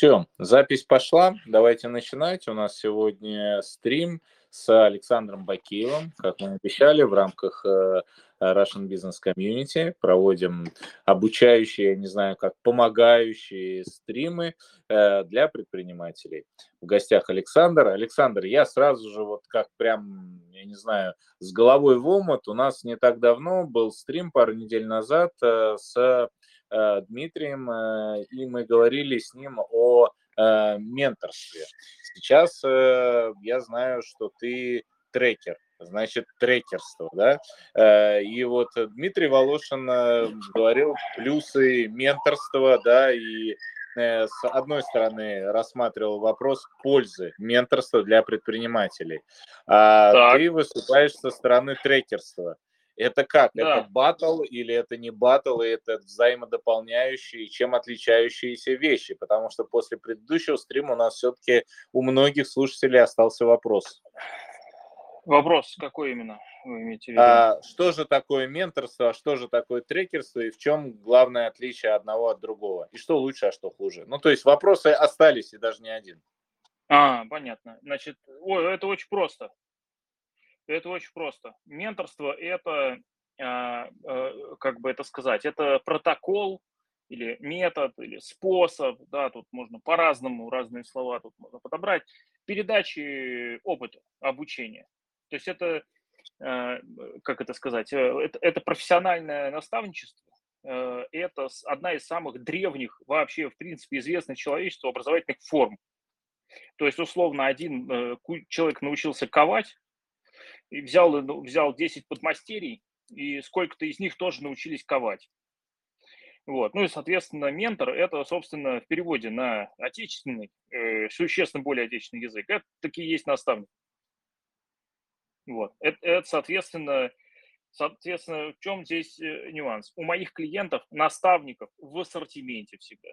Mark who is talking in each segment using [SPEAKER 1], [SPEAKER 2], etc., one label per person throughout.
[SPEAKER 1] Все, запись пошла. Давайте начинать. У нас сегодня стрим с Александром Бакиевым, как мы обещали, в рамках э, Russian Business Community. Проводим обучающие, я не знаю, как помогающие стримы э, для предпринимателей. В гостях Александр. Александр, я сразу же вот как прям, я не знаю, с головой в омут. У нас не так давно был стрим пару недель назад э, с Дмитрием, и мы говорили с ним о менторстве. Сейчас я знаю, что ты трекер, значит, трекерство, да. Э, и вот Дмитрий Волошин э, говорил плюсы менторства, да, и э, с одной стороны рассматривал вопрос пользы менторства для предпринимателей, а так. ты выступаешь со стороны трекерства. Это как? Да. Это батл или это не батл, и это взаимодополняющие, чем отличающиеся вещи? Потому что после предыдущего стрима у нас все-таки у многих слушателей остался вопрос.
[SPEAKER 2] Вопрос какой именно вы
[SPEAKER 1] имеете в виду? А, что же такое менторство, а что же такое трекерство и в чем главное отличие одного от другого? И что лучше, а что хуже? Ну, то есть вопросы остались и даже не один.
[SPEAKER 2] А, понятно. Значит, ой, это очень просто. Это очень просто. Менторство – это, а, а, как бы это сказать, это протокол или метод, или способ, да, тут можно по-разному, разные слова тут можно подобрать, передачи опыта обучения. То есть это, э, как это сказать, э, это, это профессиональное наставничество, э, это одна из самых древних вообще, в принципе, известных человечеству образовательных форм. То есть, условно, один человек научился ковать, и взял, взял 10 подмастерий, и сколько-то из них тоже научились ковать. Вот. Ну и, соответственно, ментор – это, собственно, в переводе на отечественный, э, существенно более отечественный язык, это такие есть наставник. Вот. Это, это соответственно, соответственно, в чем здесь э, нюанс? У моих клиентов, наставников в ассортименте всегда.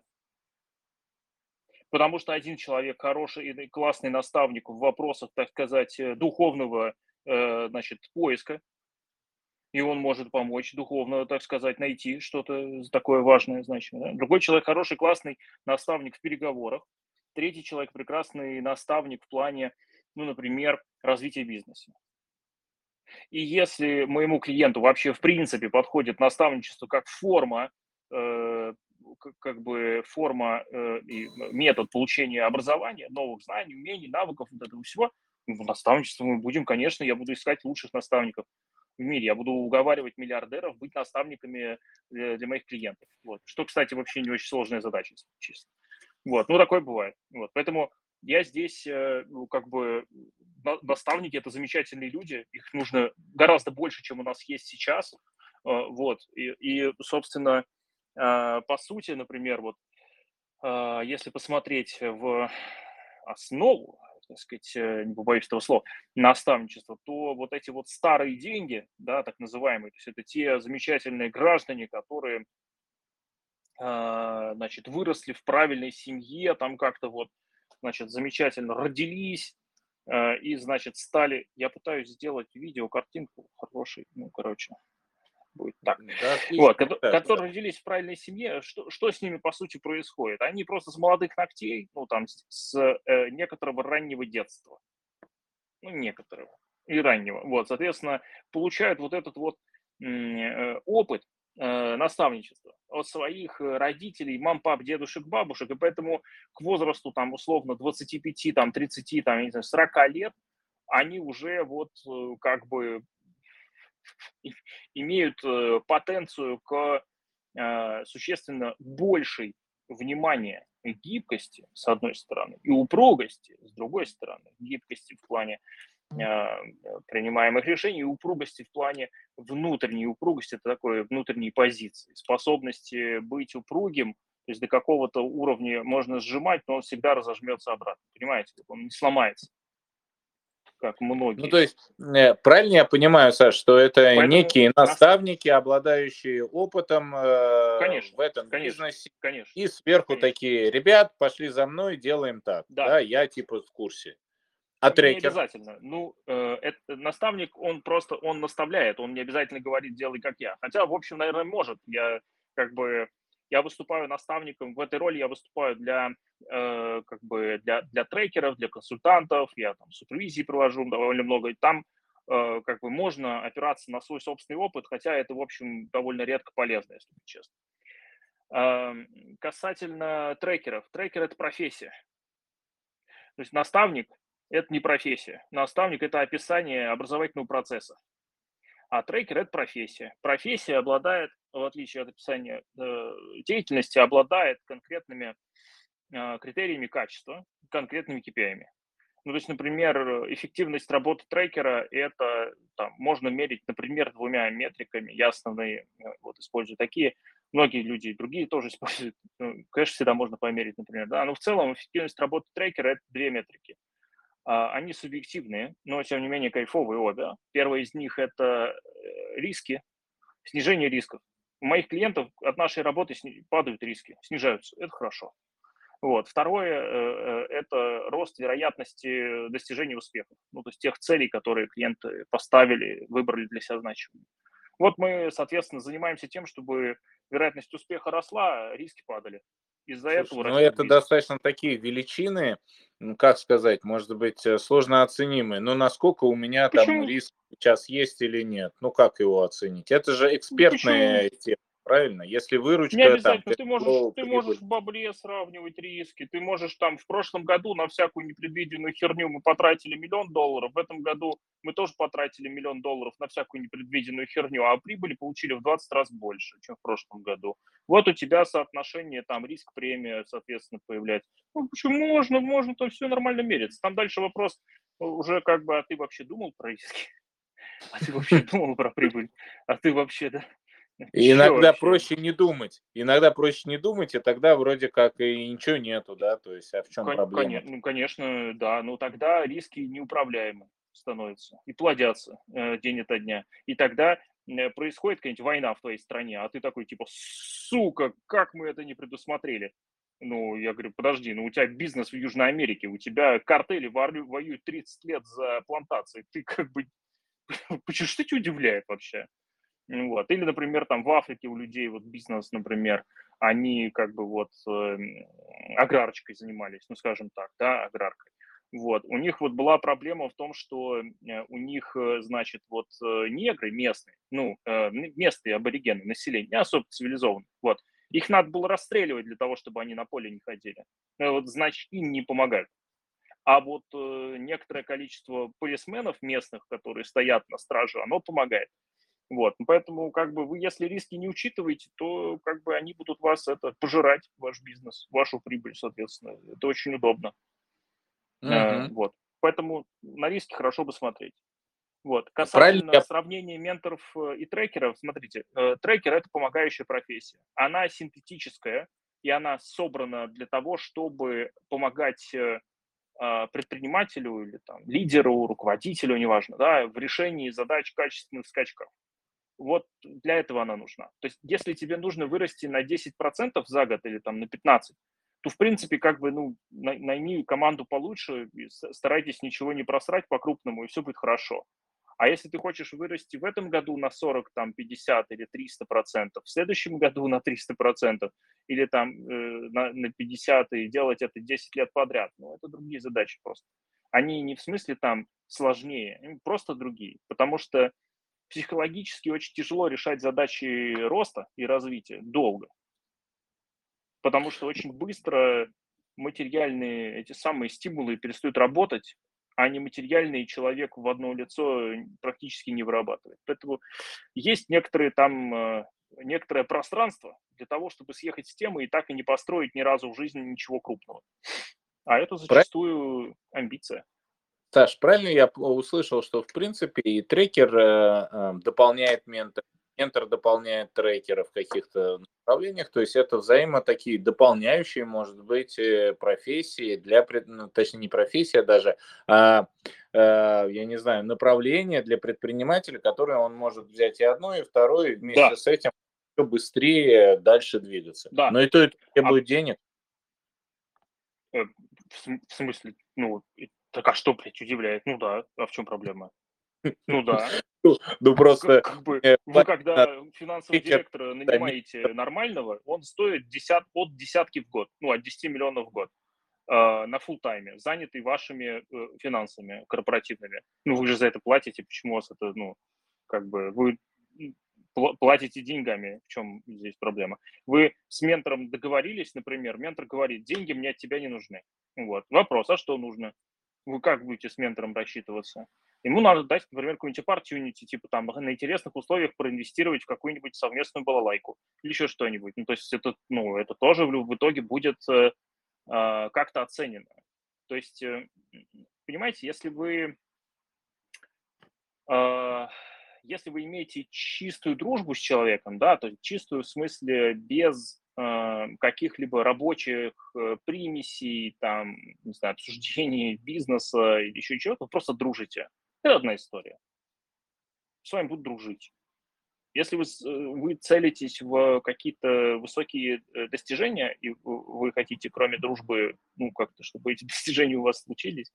[SPEAKER 2] Потому что один человек хороший и классный наставник в вопросах, так сказать, э, духовного значит, поиска, и он может помочь духовно, так сказать, найти что-то такое важное, значимое. Другой человек хороший, классный наставник в переговорах. Третий человек прекрасный наставник в плане, ну, например, развития бизнеса. И если моему клиенту вообще в принципе подходит наставничество как форма, э, как бы форма э, и метод получения образования, новых знаний, умений, навыков, вот этого всего, в наставничество мы будем, конечно, я буду искать лучших наставников в мире. Я буду уговаривать миллиардеров быть наставниками для, для моих клиентов. Вот. Что, кстати, вообще не очень сложная задача, честно. Вот. Ну, такое бывает. Вот. Поэтому я здесь, э, ну, как бы, наставники – это замечательные люди, их нужно гораздо больше, чем у нас есть сейчас, э, вот, и, и собственно, э, по сути, например, вот, если посмотреть в основу, так сказать, не побоюсь этого слова, наставничества, то вот эти вот старые деньги, да, так называемые, то есть это те замечательные граждане, которые, значит, выросли в правильной семье, там как-то вот, значит, замечательно родились, э, и, значит, стали... Я пытаюсь сделать видео, картинку хороший, ну, короче, будет так. Да, вот, да, которые да. родились в правильной семье, что, что с ними, по сути, происходит? Они просто с молодых ногтей, ну, там, с э, некоторого раннего детства, ну, некоторого, и раннего, вот, соответственно, получают вот этот вот э, опыт, Э, наставничество от своих э, родителей, мам, пап, дедушек, бабушек, и поэтому к возрасту там условно 25, там 30, там, не знаю, 40 лет они уже вот э, как бы имеют потенцию к существенно большей внимания гибкости, с одной стороны, и упругости, с другой стороны, гибкости в плане а, принимаемых решений, и упругости в плане внутренней. Упругости, это такой внутренней позиции, способности быть упругим, то есть до какого-то уровня можно сжимать, но он всегда разожмется обратно, понимаете, он не сломается как многие.
[SPEAKER 1] Ну, то есть, э, правильно я понимаю, Саш, что это Поэтому некие наставники, обладающие опытом э, конечно, в этом конечно, бизнесе, конечно, и сверху конечно. такие, ребят, пошли за мной, делаем так, да, да я типа в курсе.
[SPEAKER 2] А трекер? Не обязательно. Ну, э, это, наставник, он просто, он наставляет, он не обязательно говорит, делай как я. Хотя, в общем, наверное, может. Я как бы я выступаю наставником, в этой роли я выступаю для, э, как бы для, для трекеров, для консультантов, я там супервизии провожу довольно много, и там э, как бы можно опираться на свой собственный опыт, хотя это, в общем, довольно редко полезно, если честно. Э, касательно трекеров. Трекер – это профессия. То есть наставник – это не профессия. Наставник – это описание образовательного процесса. А трекер – это профессия. Профессия обладает, в отличие от описания э, деятельности, обладает конкретными э, критериями качества, конкретными KPI. Ну, то есть, например, эффективность работы трекера – это там, можно мерить, например, двумя метриками. Я основные э, вот, использую такие. Многие люди другие тоже используют. Ну, конечно, всегда можно померить, например. Да? Но в целом эффективность работы трекера – это две метрики – они субъективные, но тем не менее кайфовые обе. Первый из них – это э, риски, снижение рисков. У моих клиентов от нашей работы падают риски, снижаются. Это хорошо. Вот. Второе э, – это рост вероятности достижения успехов, ну, то есть тех целей, которые клиенты поставили, выбрали для себя значимыми. Вот мы, соответственно, занимаемся тем, чтобы вероятность успеха росла, а риски падали из-за этого...
[SPEAKER 1] Ну, это бизнес. достаточно такие величины, ну, как сказать, может быть, э, сложно оценимые. Но насколько у меня Почему? там риск сейчас есть или нет? Ну, как его оценить? Это же экспертная Почему? тема правильно? Если выручка...
[SPEAKER 2] Не обязательно, там, ты, можешь, ты можешь в бабле сравнивать риски, ты можешь там в прошлом году на всякую непредвиденную херню мы потратили миллион долларов, в этом году мы тоже потратили миллион долларов на всякую непредвиденную херню, а прибыли получили в 20 раз больше, чем в прошлом году. Вот у тебя соотношение там риск-премия, соответственно, появляется. Ну, почему можно, можно, то все нормально мерится. Там дальше вопрос уже как бы, а ты вообще думал про риски? А ты вообще думал про прибыль? А ты вообще, да?
[SPEAKER 1] И иногда вообще? проще не думать. Иногда проще не думать, и тогда вроде как и ничего нету, да, то есть, а в чем Кон- проблема?
[SPEAKER 2] Ну, конечно, да, но тогда риски неуправляемы становятся и плодятся э, день ото дня. И тогда э, происходит какая-нибудь война в твоей стране, а ты такой типа, сука, как мы это не предусмотрели? Ну, я говорю, подожди, ну у тебя бизнес в Южной Америке, у тебя картели воюют 30 лет за плантации, ты как бы, почему что тебя удивляет вообще? Вот. Или, например, там в Африке у людей вот бизнес, например, они как бы вот э, аграрочкой занимались, ну, скажем так, да, аграркой. Вот. У них вот была проблема в том, что э, у них, э, значит, вот э, негры местные, ну, местные аборигены, население, не особо цивилизованные, вот, их надо было расстреливать для того, чтобы они на поле не ходили. Вот, значит, им не помогают. А вот некоторое количество полисменов местных, которые стоят на страже, оно помогает. Вот, поэтому как бы вы, если риски не учитываете, то как бы они будут вас это пожирать, ваш бизнес, вашу прибыль, соответственно. Это очень удобно. Uh-huh. вот, поэтому на риски хорошо бы смотреть. Вот. Касательно Правильно. сравнения менторов э, и трекеров, смотрите, э, трекер это помогающая профессия. Она синтетическая, и она собрана для того, чтобы помогать э, а, предпринимателю или там, лидеру, руководителю, неважно, да, в решении задач качественных скачков. Вот для этого она нужна. То есть если тебе нужно вырасти на 10% за год или там на 15%, то в принципе как бы ну найми команду получше, старайтесь ничего не просрать по-крупному, и все будет хорошо. А если ты хочешь вырасти в этом году на 40, там, 50 или 300 процентов, в следующем году на 300 процентов или там э, на, на 50 и делать это 10 лет подряд, ну, это другие задачи просто. Они не в смысле там сложнее, просто другие. Потому что психологически очень тяжело решать задачи роста и развития долго. Потому что очень быстро материальные эти самые стимулы перестают работать, а нематериальный человек в одно лицо практически не вырабатывает. Поэтому есть некоторые там, э, некоторое пространство для того, чтобы съехать с темы и так и не построить ни разу в жизни ничего крупного. А это зачастую амбиция.
[SPEAKER 1] Саш, правильно я услышал, что в принципе и трекер э, э, дополняет ментор, ментор дополняет трекера в каких-то направлениях, то есть это взаимо такие дополняющие, может быть, э, профессии для, ну, точнее не профессия даже, а, а я не знаю, направление для предпринимателя, которое он может взять и одно, и второе, и вместе да. с этим быстрее дальше двигаться. Да. Но и то, и то требует а... денег.
[SPEAKER 2] В смысле, ну, так а что, блядь, удивляет? Ну да, а в чем проблема? Ну да.
[SPEAKER 1] Ну просто...
[SPEAKER 2] Как бы, вы когда финансового директора нанимаете нормального, он стоит десят, от десятки в год, ну, от 10 миллионов в год э, на full тайме занятый вашими э, финансами корпоративными. Ну, вы же за это платите, почему у вас это, ну, как бы, вы платите деньгами, в чем здесь проблема. Вы с ментором договорились, например, ментор говорит, деньги мне от тебя не нужны. Вот. Вопрос, а что нужно? Вы как будете с ментором рассчитываться? Ему надо дать, например, какую-нибудь opportunity, типа там на интересных условиях проинвестировать в какую-нибудь совместную балалайку или еще что-нибудь. Ну, то есть это, ну, это тоже в, итоге будет э, э, как-то оценено. То есть, э, понимаете, если вы э, если вы имеете чистую дружбу с человеком, да, то есть чистую в смысле без каких-либо рабочих э, примесей, там, не знаю, обсуждений бизнеса или еще чего-то, вы просто дружите. Это одна история. С вами будут дружить. Если вы, э, вы целитесь в какие-то высокие э, достижения, и вы хотите, кроме дружбы, ну, как-то, чтобы эти достижения у вас случились,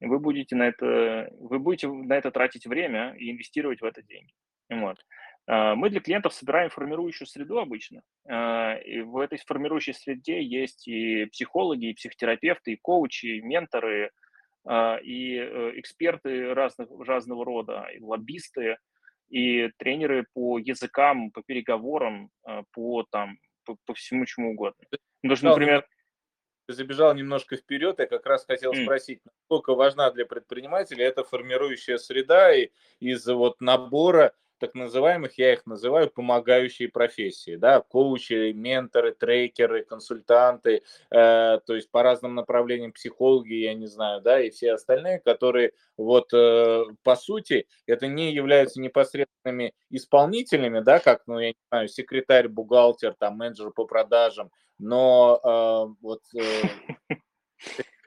[SPEAKER 2] вы будете на это, вы будете на это тратить время и инвестировать в это деньги. Вот. А, мы для клиентов собираем формирующую среду обычно. А, и в этой формирующей среде есть и психологи, и психотерапевты, и коучи, и менторы, а, и э, эксперты разных, разного рода, и лоббисты, и тренеры по языкам, по переговорам, по, там, по, по всему чему угодно. Даже, например,
[SPEAKER 1] забежал немножко вперед, я как раз хотел спросить, насколько важна для предпринимателя эта формирующая среда и из вот набора так называемых, я их называю помогающие профессии, да, коучи, менторы, трекеры, консультанты, э, то есть по разным направлениям психологи, я не знаю, да, и все остальные, которые вот э, по сути это не являются непосредственными исполнителями, да, как, ну, я не знаю, секретарь, бухгалтер, там, менеджер по продажам, но э, вот... Э,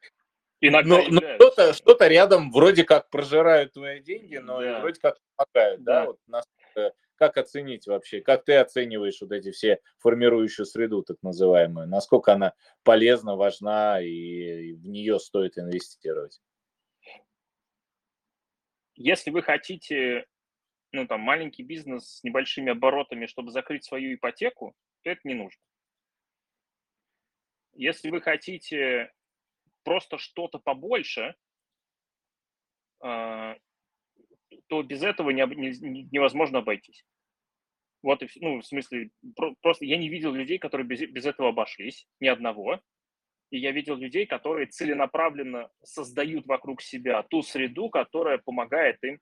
[SPEAKER 1] Иногда но, но что-то, что-то рядом вроде как прожирают твои деньги, но да. вроде как помогают, да? да? Вот нас, как оценить вообще? Как ты оцениваешь вот эти все формирующую среду, так называемую? Насколько она полезна, важна и в нее стоит инвестировать?
[SPEAKER 2] Если вы хотите, ну там маленький бизнес с небольшими оборотами, чтобы закрыть свою ипотеку, то это не нужно. Если вы хотите просто что-то побольше, а, то без этого не, не, невозможно обойтись. Вот ну, в смысле, просто я не видел людей, которые без, без этого обошлись, ни одного. И я видел людей, которые целенаправленно создают вокруг себя ту среду, которая помогает им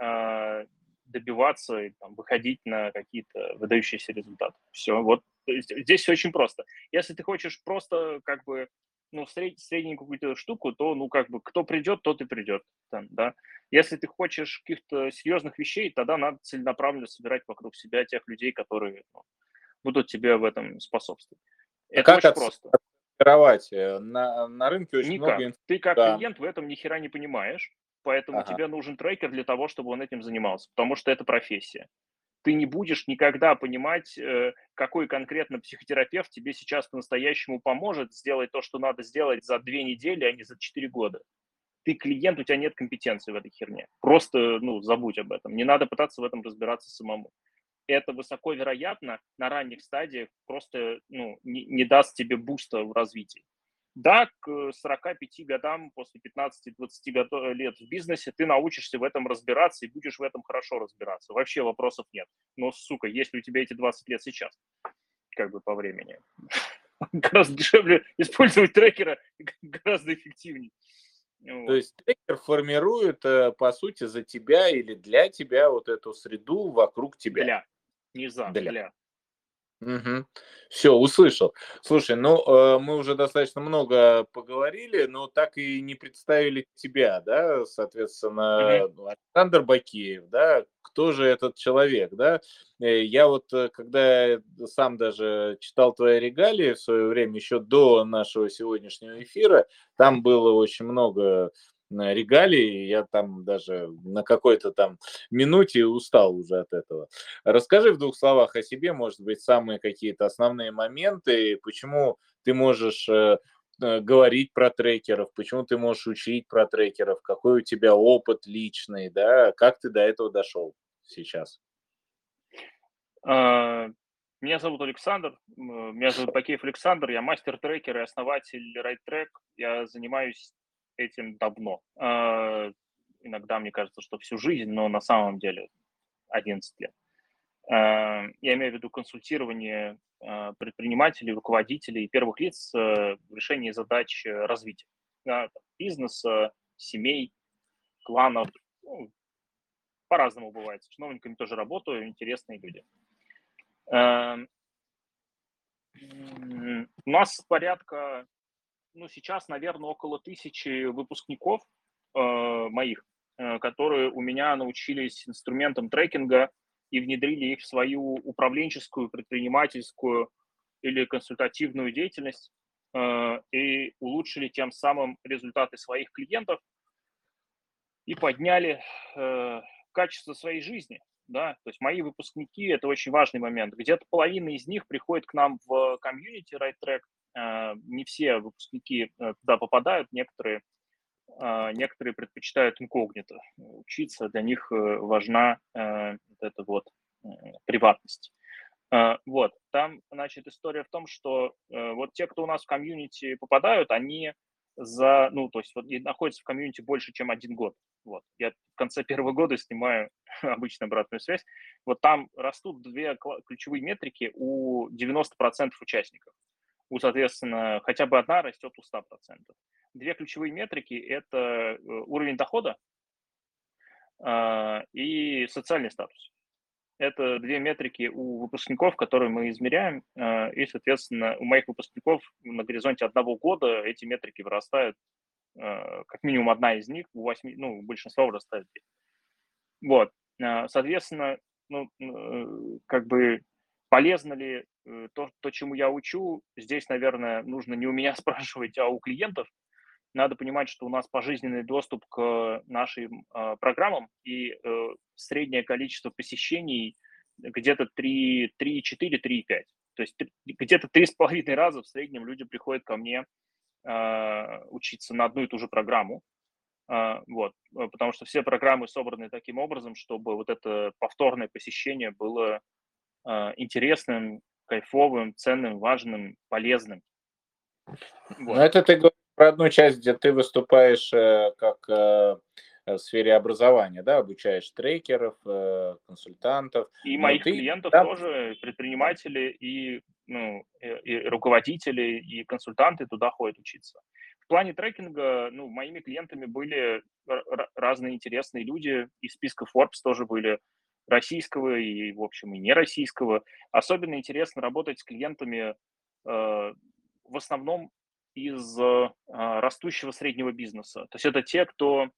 [SPEAKER 2] э, добиваться и там, выходить на какие-то выдающиеся результаты. Все, вот здесь все очень просто. Если ты хочешь просто как бы ну, сред, среднюю какую-то штуку, то, ну, как бы, кто придет, тот и придет, там, да. Если ты хочешь каких-то серьезных вещей, тогда надо целенаправленно собирать вокруг себя тех людей, которые ну, будут тебе в этом способствовать.
[SPEAKER 1] А Это как очень просто. Открывать? Э, на, на рынке очень
[SPEAKER 2] Никак.
[SPEAKER 1] много...
[SPEAKER 2] Ты как да. клиент в этом ни хера не понимаешь, поэтому ага. тебе нужен трекер для того, чтобы он этим занимался, потому что это профессия ты не будешь никогда понимать, э, какой конкретно психотерапевт тебе сейчас по-настоящему поможет сделать то, что надо сделать за две недели, а не за четыре года. Ты клиент, у тебя нет компетенции в этой херне. Просто, ну, забудь об этом. Не надо пытаться в этом разбираться самому. Это высоко вероятно на ранних стадиях просто ну, не, не даст тебе буста в развитии. Да, к 45 годам, после 15-20 лет в бизнесе, ты научишься в этом разбираться и будешь в этом хорошо разбираться. Вообще вопросов нет. Но, сука, есть ли у тебя эти 20 лет сейчас? Как бы по времени. Гораздо дешевле использовать трекера, гораздо эффективнее.
[SPEAKER 1] Вот. То есть трекер формирует, э, по сути, за тебя или для тебя вот эту среду вокруг тебя.
[SPEAKER 2] Для. Не за, для. для.
[SPEAKER 1] Угу. Все, услышал. Слушай, ну э, мы уже достаточно много поговорили, но так и не представили тебя, да, соответственно, угу. Александр Бакеев, да, кто же этот человек, да? Э, я вот, э, когда сам даже читал твои регалии в свое время, еще до нашего сегодняшнего эфира, там было очень много регалии, я там даже на какой-то там минуте устал уже от этого. Расскажи в двух словах о себе, может быть, самые какие-то основные моменты, почему ты можешь э, э, говорить про трекеров, почему ты можешь учить про трекеров, какой у тебя опыт личный, да, как ты до этого дошел сейчас?
[SPEAKER 2] А, меня зовут Александр, меня зовут Бакеев Александр, я мастер-трекер и основатель RideTrack. Я занимаюсь этим давно. А, иногда мне кажется, что всю жизнь, но на самом деле 11 лет. А, я имею в виду консультирование предпринимателей, руководителей первых лиц в решении задач развития бизнеса, семей, кланов. Ну, по-разному бывает. С чиновниками тоже работаю, интересные люди. Эм, у нас порядка, ну, сейчас, наверное, около тысячи выпускников э, моих, э, которые у меня научились инструментам трекинга и внедрили их в свою управленческую, предпринимательскую или консультативную деятельность э, и улучшили тем самым результаты своих клиентов и подняли качество своей жизни да, то есть мои выпускники – это очень важный момент. Где-то половина из них приходит к нам в комьюнити RideTrack, э, не все выпускники э, туда попадают, некоторые, э, некоторые предпочитают инкогнито учиться, для них важна вот эта вот приватность. Вот, там, значит, история в том, что вот те, кто у нас в комьюнити попадают, они за, ну, то есть вот находятся в комьюнити больше, чем один год. Вот. Я в конце первого года снимаю обычно обратную связь. Вот там растут две ключевые метрики у 90% участников. У, соответственно, хотя бы одна растет у 100%. Две ключевые метрики – это э, уровень дохода э, и социальный статус. Это две метрики у выпускников, которые мы измеряем, э, и, соответственно, у моих выпускников на горизонте одного года эти метрики вырастают, э, как минимум одна из них, у восьми, ну, большинство вырастает. Вот, э, соответственно, ну, как бы полезно ли то, то, чему я учу, здесь, наверное, нужно не у меня спрашивать, а у клиентов. Надо понимать, что у нас пожизненный доступ к нашим э, программам, и э, среднее количество посещений где-то 3, 3, 4, 3, 5. То есть где-то три с половиной раза в среднем люди приходят ко мне э, учиться на одну и ту же программу. Э, вот, потому что все программы собраны таким образом, чтобы вот это повторное посещение было э, интересным, кайфовым, ценным, важным, полезным.
[SPEAKER 1] Вот. Но это ты говоришь про одну часть, где ты выступаешь э, как э, в сфере образования, да, обучаешь трекеров, э, консультантов.
[SPEAKER 2] И моих ты, клиентов да? тоже, предприниматели и, ну, и руководители, и консультанты туда ходят учиться. В плане трекинга, ну, моими клиентами были разные интересные люди, из списка Forbes тоже были российского и, в общем, и не российского. Особенно интересно работать с клиентами э, в основном из э, растущего среднего бизнеса. То есть это те, кто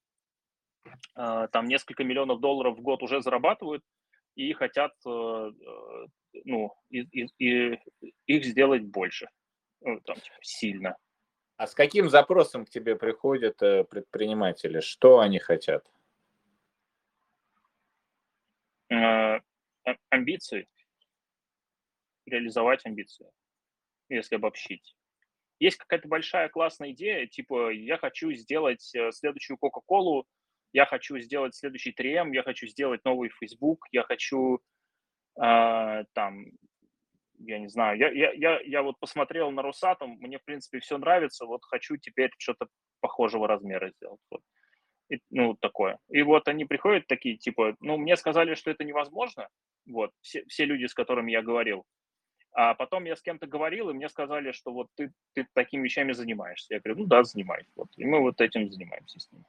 [SPEAKER 2] а, там несколько миллионов долларов в год уже зарабатывают и хотят э, э, ну, и, и, и их сделать больше, ну, там, типа, сильно.
[SPEAKER 1] А с каким запросом к тебе приходят э, предприниматели? Что они хотят?
[SPEAKER 2] Амбиции. Реализовать амбиции, если обобщить. Есть какая-то большая классная идея, типа я хочу сделать следующую Кока-Колу я хочу сделать следующий 3 я хочу сделать новый Facebook, я хочу э, там, я не знаю, я, я, я, я вот посмотрел на Росатом, мне, в принципе, все нравится, вот хочу теперь что-то похожего размера сделать. Вот. И, ну, такое. И вот они приходят такие, типа, ну, мне сказали, что это невозможно, вот, все, все люди, с которыми я говорил. А потом я с кем-то говорил, и мне сказали, что вот ты, ты такими вещами занимаешься. Я говорю, ну да, занимаюсь. Вот. И мы вот этим занимаемся с ними.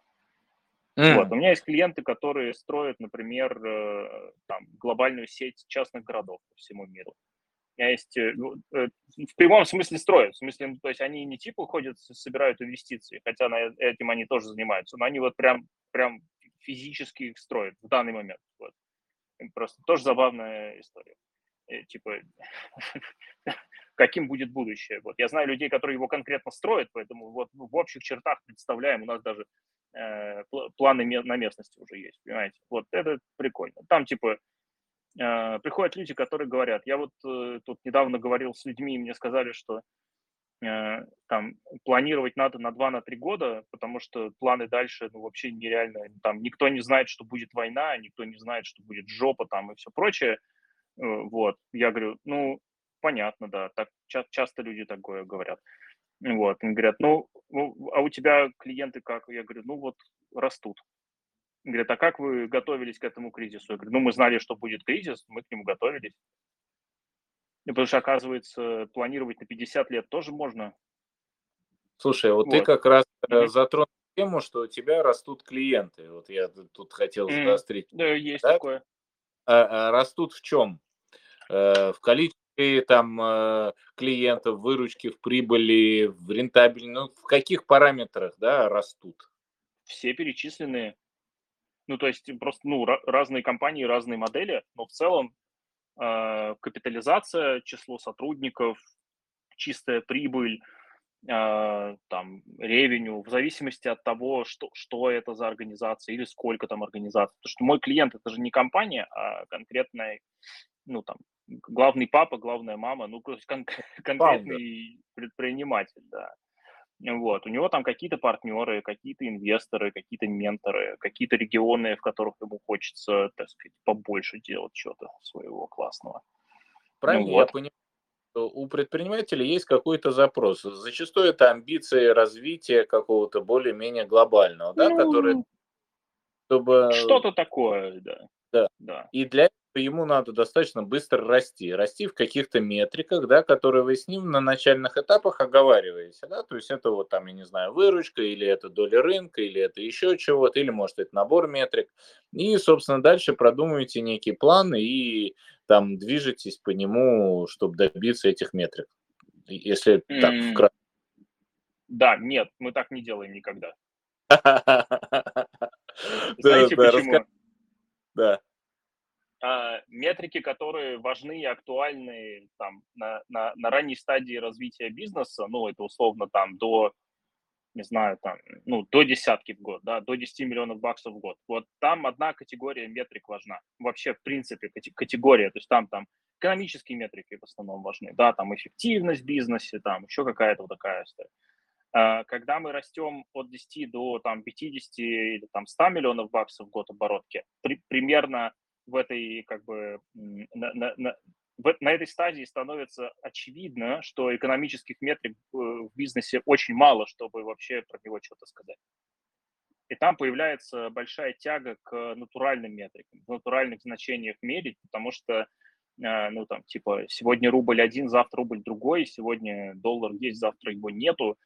[SPEAKER 2] Mm. Вот. У меня есть клиенты, которые строят, например, э, там, глобальную сеть частных городов по всему миру. Есть, э, ну, э, в прямом смысле строят, в смысле, ну, то есть они не типа ходят, собирают инвестиции, хотя на этим они тоже занимаются, но они вот прям, прям физически их строят в данный момент. Вот. Просто тоже забавная история. Типа, каким будет будущее. Вот. Я знаю людей, которые его конкретно строят, поэтому вот в общих чертах представляем, у нас даже э, планы на местности уже есть, понимаете. Вот это прикольно. Там типа э, приходят люди, которые говорят, я вот э, тут недавно говорил с людьми, и мне сказали, что э, там планировать надо на 2-3 на года, потому что планы дальше ну, вообще нереально. Там никто не знает, что будет война, никто не знает, что будет жопа там и все прочее. Э, вот, я говорю, ну, понятно, да, так ча- часто люди такое говорят. Вот, они говорят, ну, ну, а у тебя клиенты как? Я говорю, ну вот растут. Говорят, а как вы готовились к этому кризису? Я говорю, ну, мы знали, что будет кризис, мы к нему готовились. И потому что, оказывается, планировать на 50 лет тоже можно.
[SPEAKER 1] Слушай, вот, вот. ты как раз mm-hmm. затронул тему, что у тебя растут клиенты. Вот я тут хотел заострить.
[SPEAKER 2] Mm-hmm. Да, есть да? такое.
[SPEAKER 1] А, а растут в чем? Э, в количестве там э, клиентов, выручки, в прибыли, в рентабельности, ну, в каких параметрах, да, растут?
[SPEAKER 2] Все перечисленные. Ну, то есть просто, ну, разные компании, разные модели, но в целом э, капитализация, число сотрудников, чистая прибыль, э, там, ревеню, в зависимости от того, что, что это за организация или сколько там организаций. Потому что мой клиент это же не компания, а конкретная, ну, там, главный папа, главная мама, ну, то есть кон- конкретный предприниматель, да. Вот. У него там какие-то партнеры, какие-то инвесторы, какие-то менторы, какие-то регионы, в которых ему хочется, так сказать, побольше делать чего-то своего классного.
[SPEAKER 1] Правильно, ну, вот. я понимаю, что у предпринимателя есть какой-то запрос. Зачастую это амбиции развития какого-то более-менее глобального, да, ну, который...
[SPEAKER 2] Чтобы... Что-то такое, да.
[SPEAKER 1] Да. да. И для ему надо достаточно быстро расти. Расти в каких-то метриках, да, которые вы с ним на начальных этапах оговариваете. Да? То есть это вот там, я не знаю, выручка, или это доля рынка, или это еще чего-то, или может это набор метрик. И, собственно, дальше продумываете некий план и там движетесь по нему, чтобы добиться этих метрик. Если mm. так вкратце.
[SPEAKER 2] Да, нет, мы так не делаем никогда. Знаете почему?
[SPEAKER 1] Да.
[SPEAKER 2] А, метрики, которые важны и актуальны там, на, на, на ранней стадии развития бизнеса, ну, это условно там до, не знаю, там, ну, до десятки в год, да, до 10 миллионов баксов в год. Вот там одна категория метрик важна. Вообще, в принципе, категория, то есть там, там экономические метрики в основном важны, да, там эффективность в бизнесе, там еще какая-то вот такая история. А, когда мы растем от 10 до там, 50 или там, 100 миллионов баксов в год оборотки, при, примерно в этой как бы на, на, на, на этой стадии становится очевидно, что экономических метрик э, в бизнесе очень мало, чтобы вообще про него что-то сказать. И там появляется большая тяга к натуральным метрикам, в натуральных значениях мерить, потому что, э, ну, там, типа, сегодня рубль один, завтра рубль другой, сегодня доллар есть, завтра его нету,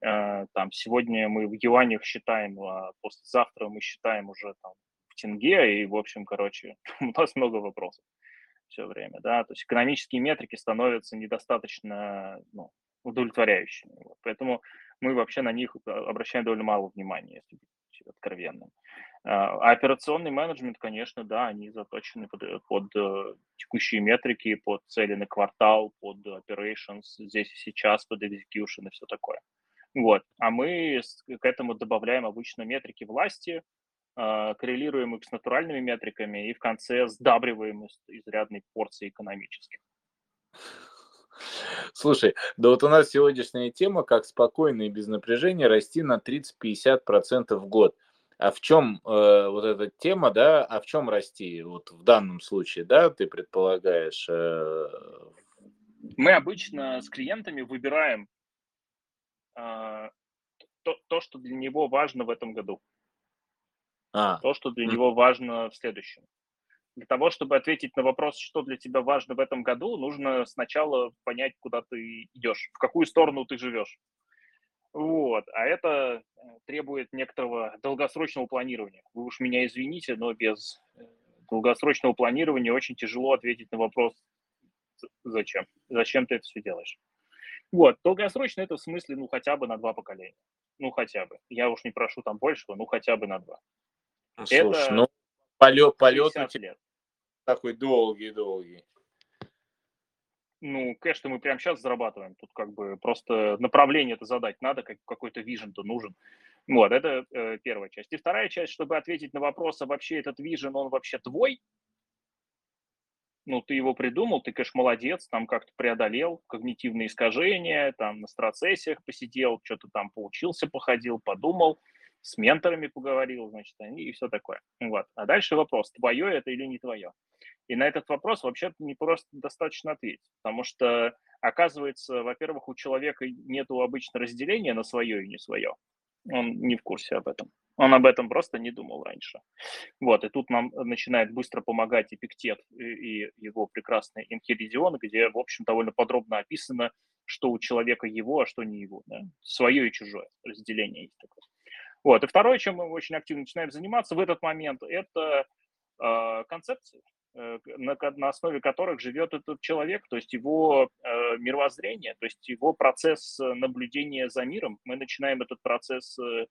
[SPEAKER 2] э, там, сегодня мы в юанях считаем, а послезавтра мы считаем уже там тенге, и, в общем, короче, у нас много вопросов все время, да, то есть экономические метрики становятся недостаточно ну, удовлетворяющими. Вот. Поэтому мы вообще на них а, обращаем довольно мало внимания, если быть откровенным. А, а операционный менеджмент, конечно, да, они заточены под, под э, текущие метрики, под цели на квартал, под operations здесь и сейчас, под execution и все такое. Вот. А мы к этому добавляем обычно метрики власти, коррелируем их с натуральными метриками и в конце сдабриваем из изрядной порции экономических.
[SPEAKER 1] Слушай, да вот у нас сегодняшняя тема, как спокойно и без напряжения расти на 30-50% в год. А в чем э, вот эта тема, да, а в чем расти вот в данном случае, да, ты предполагаешь? Э...
[SPEAKER 2] Мы обычно с клиентами выбираем э, то, то, что для него важно в этом году. А. То, что для него важно в следующем. Для того, чтобы ответить на вопрос, что для тебя важно в этом году, нужно сначала понять, куда ты идешь, в какую сторону ты живешь. Вот. А это э, требует некоторого долгосрочного планирования. Вы уж меня извините, но без э, долгосрочного планирования очень тяжело ответить на вопрос, зачем? Зачем ты это все делаешь? Вот. Долгосрочно это в смысле, ну, хотя бы на два поколения. Ну, хотя бы. Я уж не прошу там большего, ну, хотя бы на два.
[SPEAKER 1] Слушай, это ну, полет, полет лет. такой долгий-долгий.
[SPEAKER 2] Ну, кэш-то мы прямо сейчас зарабатываем. Тут как бы просто направление это задать надо, как, какой-то вижен-то нужен. Вот, это э, первая часть. И вторая часть, чтобы ответить на вопрос, а вообще этот вижен, он вообще твой? ну, ты его придумал, ты, конечно, молодец, там как-то преодолел когнитивные искажения, там на страцессиях посидел, что-то там поучился, походил, подумал, с менторами поговорил, значит, они и все такое. Вот. А дальше вопрос, твое это или не твое. И на этот вопрос вообще не просто достаточно ответить, потому что, оказывается, во-первых, у человека нет обычно разделения на свое и не свое. Он не в курсе об этом. Он об этом просто не думал раньше. Вот, и тут нам начинает быстро помогать Эпиктет и его прекрасный Энхиридион, где, в общем, довольно подробно описано, что у человека его, а что не его. Да? Свое и чужое разделение есть такое. Вот. И второе, чем мы очень активно начинаем заниматься в этот момент, это э, концепции, э, на, на основе которых живет этот человек, то есть его э, мировоззрение, то есть его процесс наблюдения за миром. Мы начинаем этот процесс э,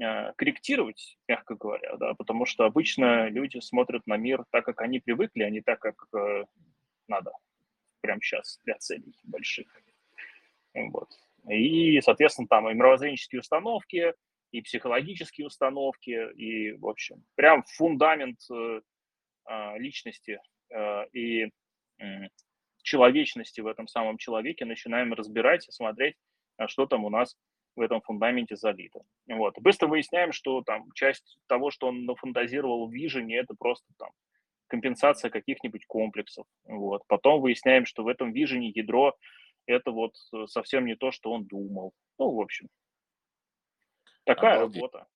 [SPEAKER 2] Э, корректировать, мягко говоря, да, потому что обычно люди смотрят на мир так, как они привыкли, а не так, как э, надо прямо сейчас для целей больших. Вот. И, соответственно, там и мировоззренческие установки, и психологические установки, и, в общем, прям фундамент э, э, личности э, и человечности в этом самом человеке начинаем разбирать и смотреть, а что там у нас в этом фундаменте залито. Вот. Быстро выясняем, что там часть того, что он нафантазировал в Vision, это просто там компенсация каких-нибудь комплексов. Вот. Потом выясняем, что в этом Vision ядро это вот э, совсем не то, что он думал. Ну, в общем, такая Обалдеть. работа.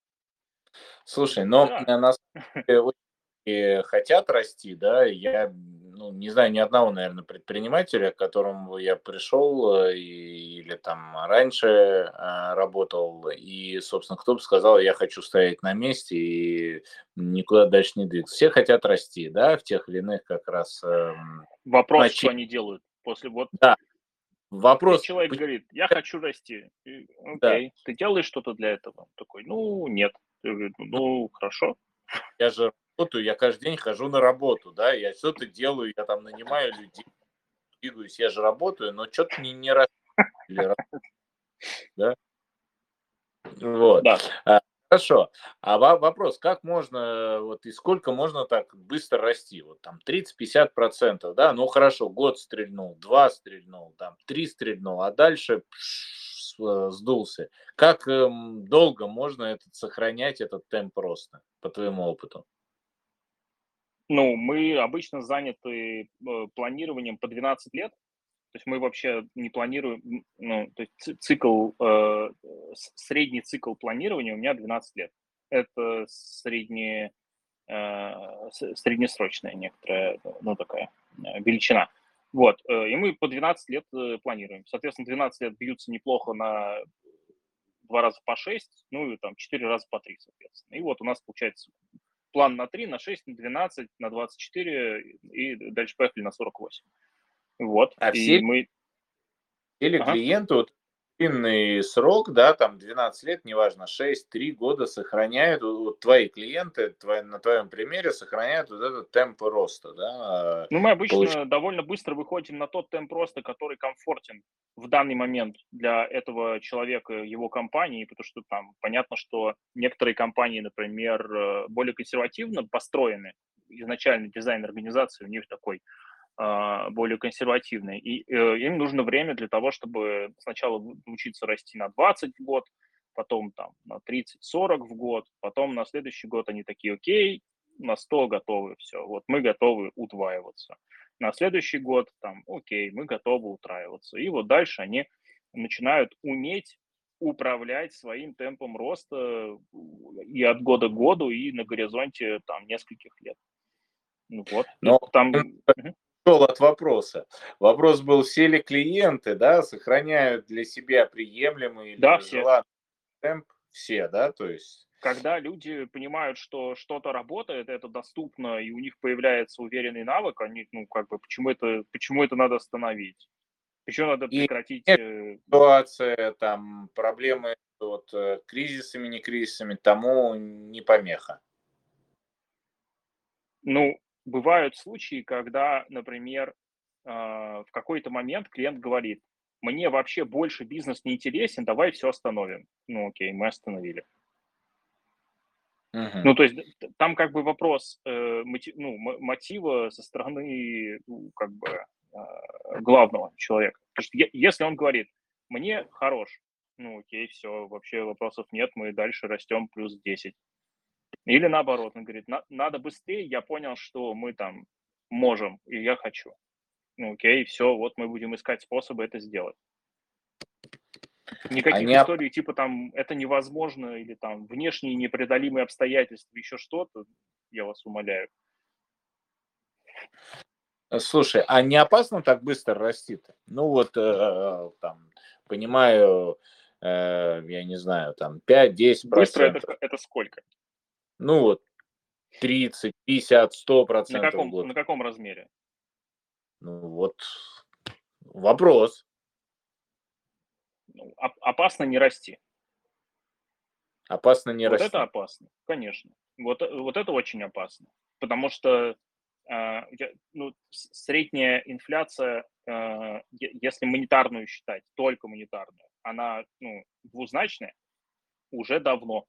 [SPEAKER 1] Слушай, но да. нас хотят расти, да, я ну, не знаю ни одного, наверное, предпринимателя, к которому я пришел э, или там раньше э, работал, и, собственно, кто бы сказал, я хочу стоять на месте и никуда дальше не двигаться. Все хотят расти, да, в тех или иных как раз... Эм,
[SPEAKER 2] Вопрос, нач... что они делают после вот...
[SPEAKER 1] Да, Вопрос.
[SPEAKER 2] человек говорит, я хочу расти. И, окей, да. ты делаешь что-то для этого? Такой, ну, нет. Говорю, ну, хорошо.
[SPEAKER 1] Я же работаю, я каждый день хожу на работу, да, я что-то делаю, я там нанимаю людей, двигаюсь, я же работаю, но что-то не, не раз, да? Вот. Да. Хорошо. А вопрос, как можно, вот и сколько можно так быстро расти? Вот там 30-50 процентов, да? Ну хорошо, год стрельнул, два стрельнул, там три стрельнул, а дальше э, сдулся. Как эм, долго можно этот, сохранять этот темп роста, по твоему опыту?
[SPEAKER 2] Ну, мы обычно заняты э, планированием по 12 лет. То есть мы вообще не планируем, ну, то есть цикл, э, средний цикл планирования у меня 12 лет. Это средне, э, среднесрочная некоторая, ну, такая э, величина. Вот, э, и мы по 12 лет планируем. Соответственно, 12 лет бьются неплохо на два раза по 6, ну и там 4 раза по 3, соответственно. И вот у нас получается план на 3, на 6, на 12, на 24 и дальше поехали на 48. Вот.
[SPEAKER 1] А и все мы... Или ага. клиенты, вот длинный срок, да, там 12 лет, неважно, 6, 3 года сохраняют, вот твои клиенты твои, на твоем примере сохраняют вот этот темп роста, да?
[SPEAKER 2] Ну, мы обычно Получ... довольно быстро выходим на тот темп роста, который комфортен в данный момент для этого человека, его компании, потому что там понятно, что некоторые компании, например, э, более консервативно построены, изначально дизайн организации у них такой а, более консервативные. И э, им нужно время для того, чтобы сначала учиться расти на 20 в год, потом там на 30-40 в год, потом на следующий год они такие, окей, на 100 готовы, все, вот мы готовы удваиваться. На следующий год там, окей, мы готовы утраиваться. И вот дальше они начинают уметь управлять своим темпом роста и от года к году, и на горизонте там нескольких лет.
[SPEAKER 1] Ну вот. Но там ушел от вопроса. Вопрос был, все ли клиенты, да, сохраняют для себя приемлемый или
[SPEAKER 2] да, желанный
[SPEAKER 1] темп? Все, да, то есть...
[SPEAKER 2] Когда люди понимают, что что-то работает, это доступно, и у них появляется уверенный навык, они, ну, как бы, почему это, почему это надо остановить? Почему надо прекратить... И
[SPEAKER 1] э, ситуация, там, проблемы вот, э, кризисами, не кризисами, тому не помеха.
[SPEAKER 2] Ну, бывают случаи, когда, например, а, в какой-то момент клиент говорит, мне вообще больше бизнес не интересен, давай все остановим. Ну окей, мы остановили. Угу. Ну, то есть там как бы вопрос э, мотив, ну, мотива со стороны ну, как бы э, главного человека. Потому что если он говорит, мне хорош, ну окей, все, вообще вопросов нет, мы дальше растем плюс 10. Или наоборот, он говорит, надо быстрее, я понял, что мы там можем, и я хочу. Ну окей, все, вот мы будем искать способы это сделать. Никаких Они... историй типа там это невозможно или там внешние непреодолимые обстоятельства, еще что-то, я вас умоляю.
[SPEAKER 1] Слушай, а не опасно так быстро расти -то? Ну вот э, там, понимаю, э, я не знаю, там 5-10%.
[SPEAKER 2] Быстро это, это сколько?
[SPEAKER 1] Ну вот 30, 50, 100 процентов.
[SPEAKER 2] На каком, на каком размере?
[SPEAKER 1] Ну вот вопрос.
[SPEAKER 2] Ну, опасно не расти.
[SPEAKER 1] Опасно не
[SPEAKER 2] вот
[SPEAKER 1] расти.
[SPEAKER 2] Вот это опасно, конечно. Вот, вот это очень опасно. Потому что э, ну, средняя инфляция, э, если монетарную считать, только монетарную, она ну, двузначная уже давно.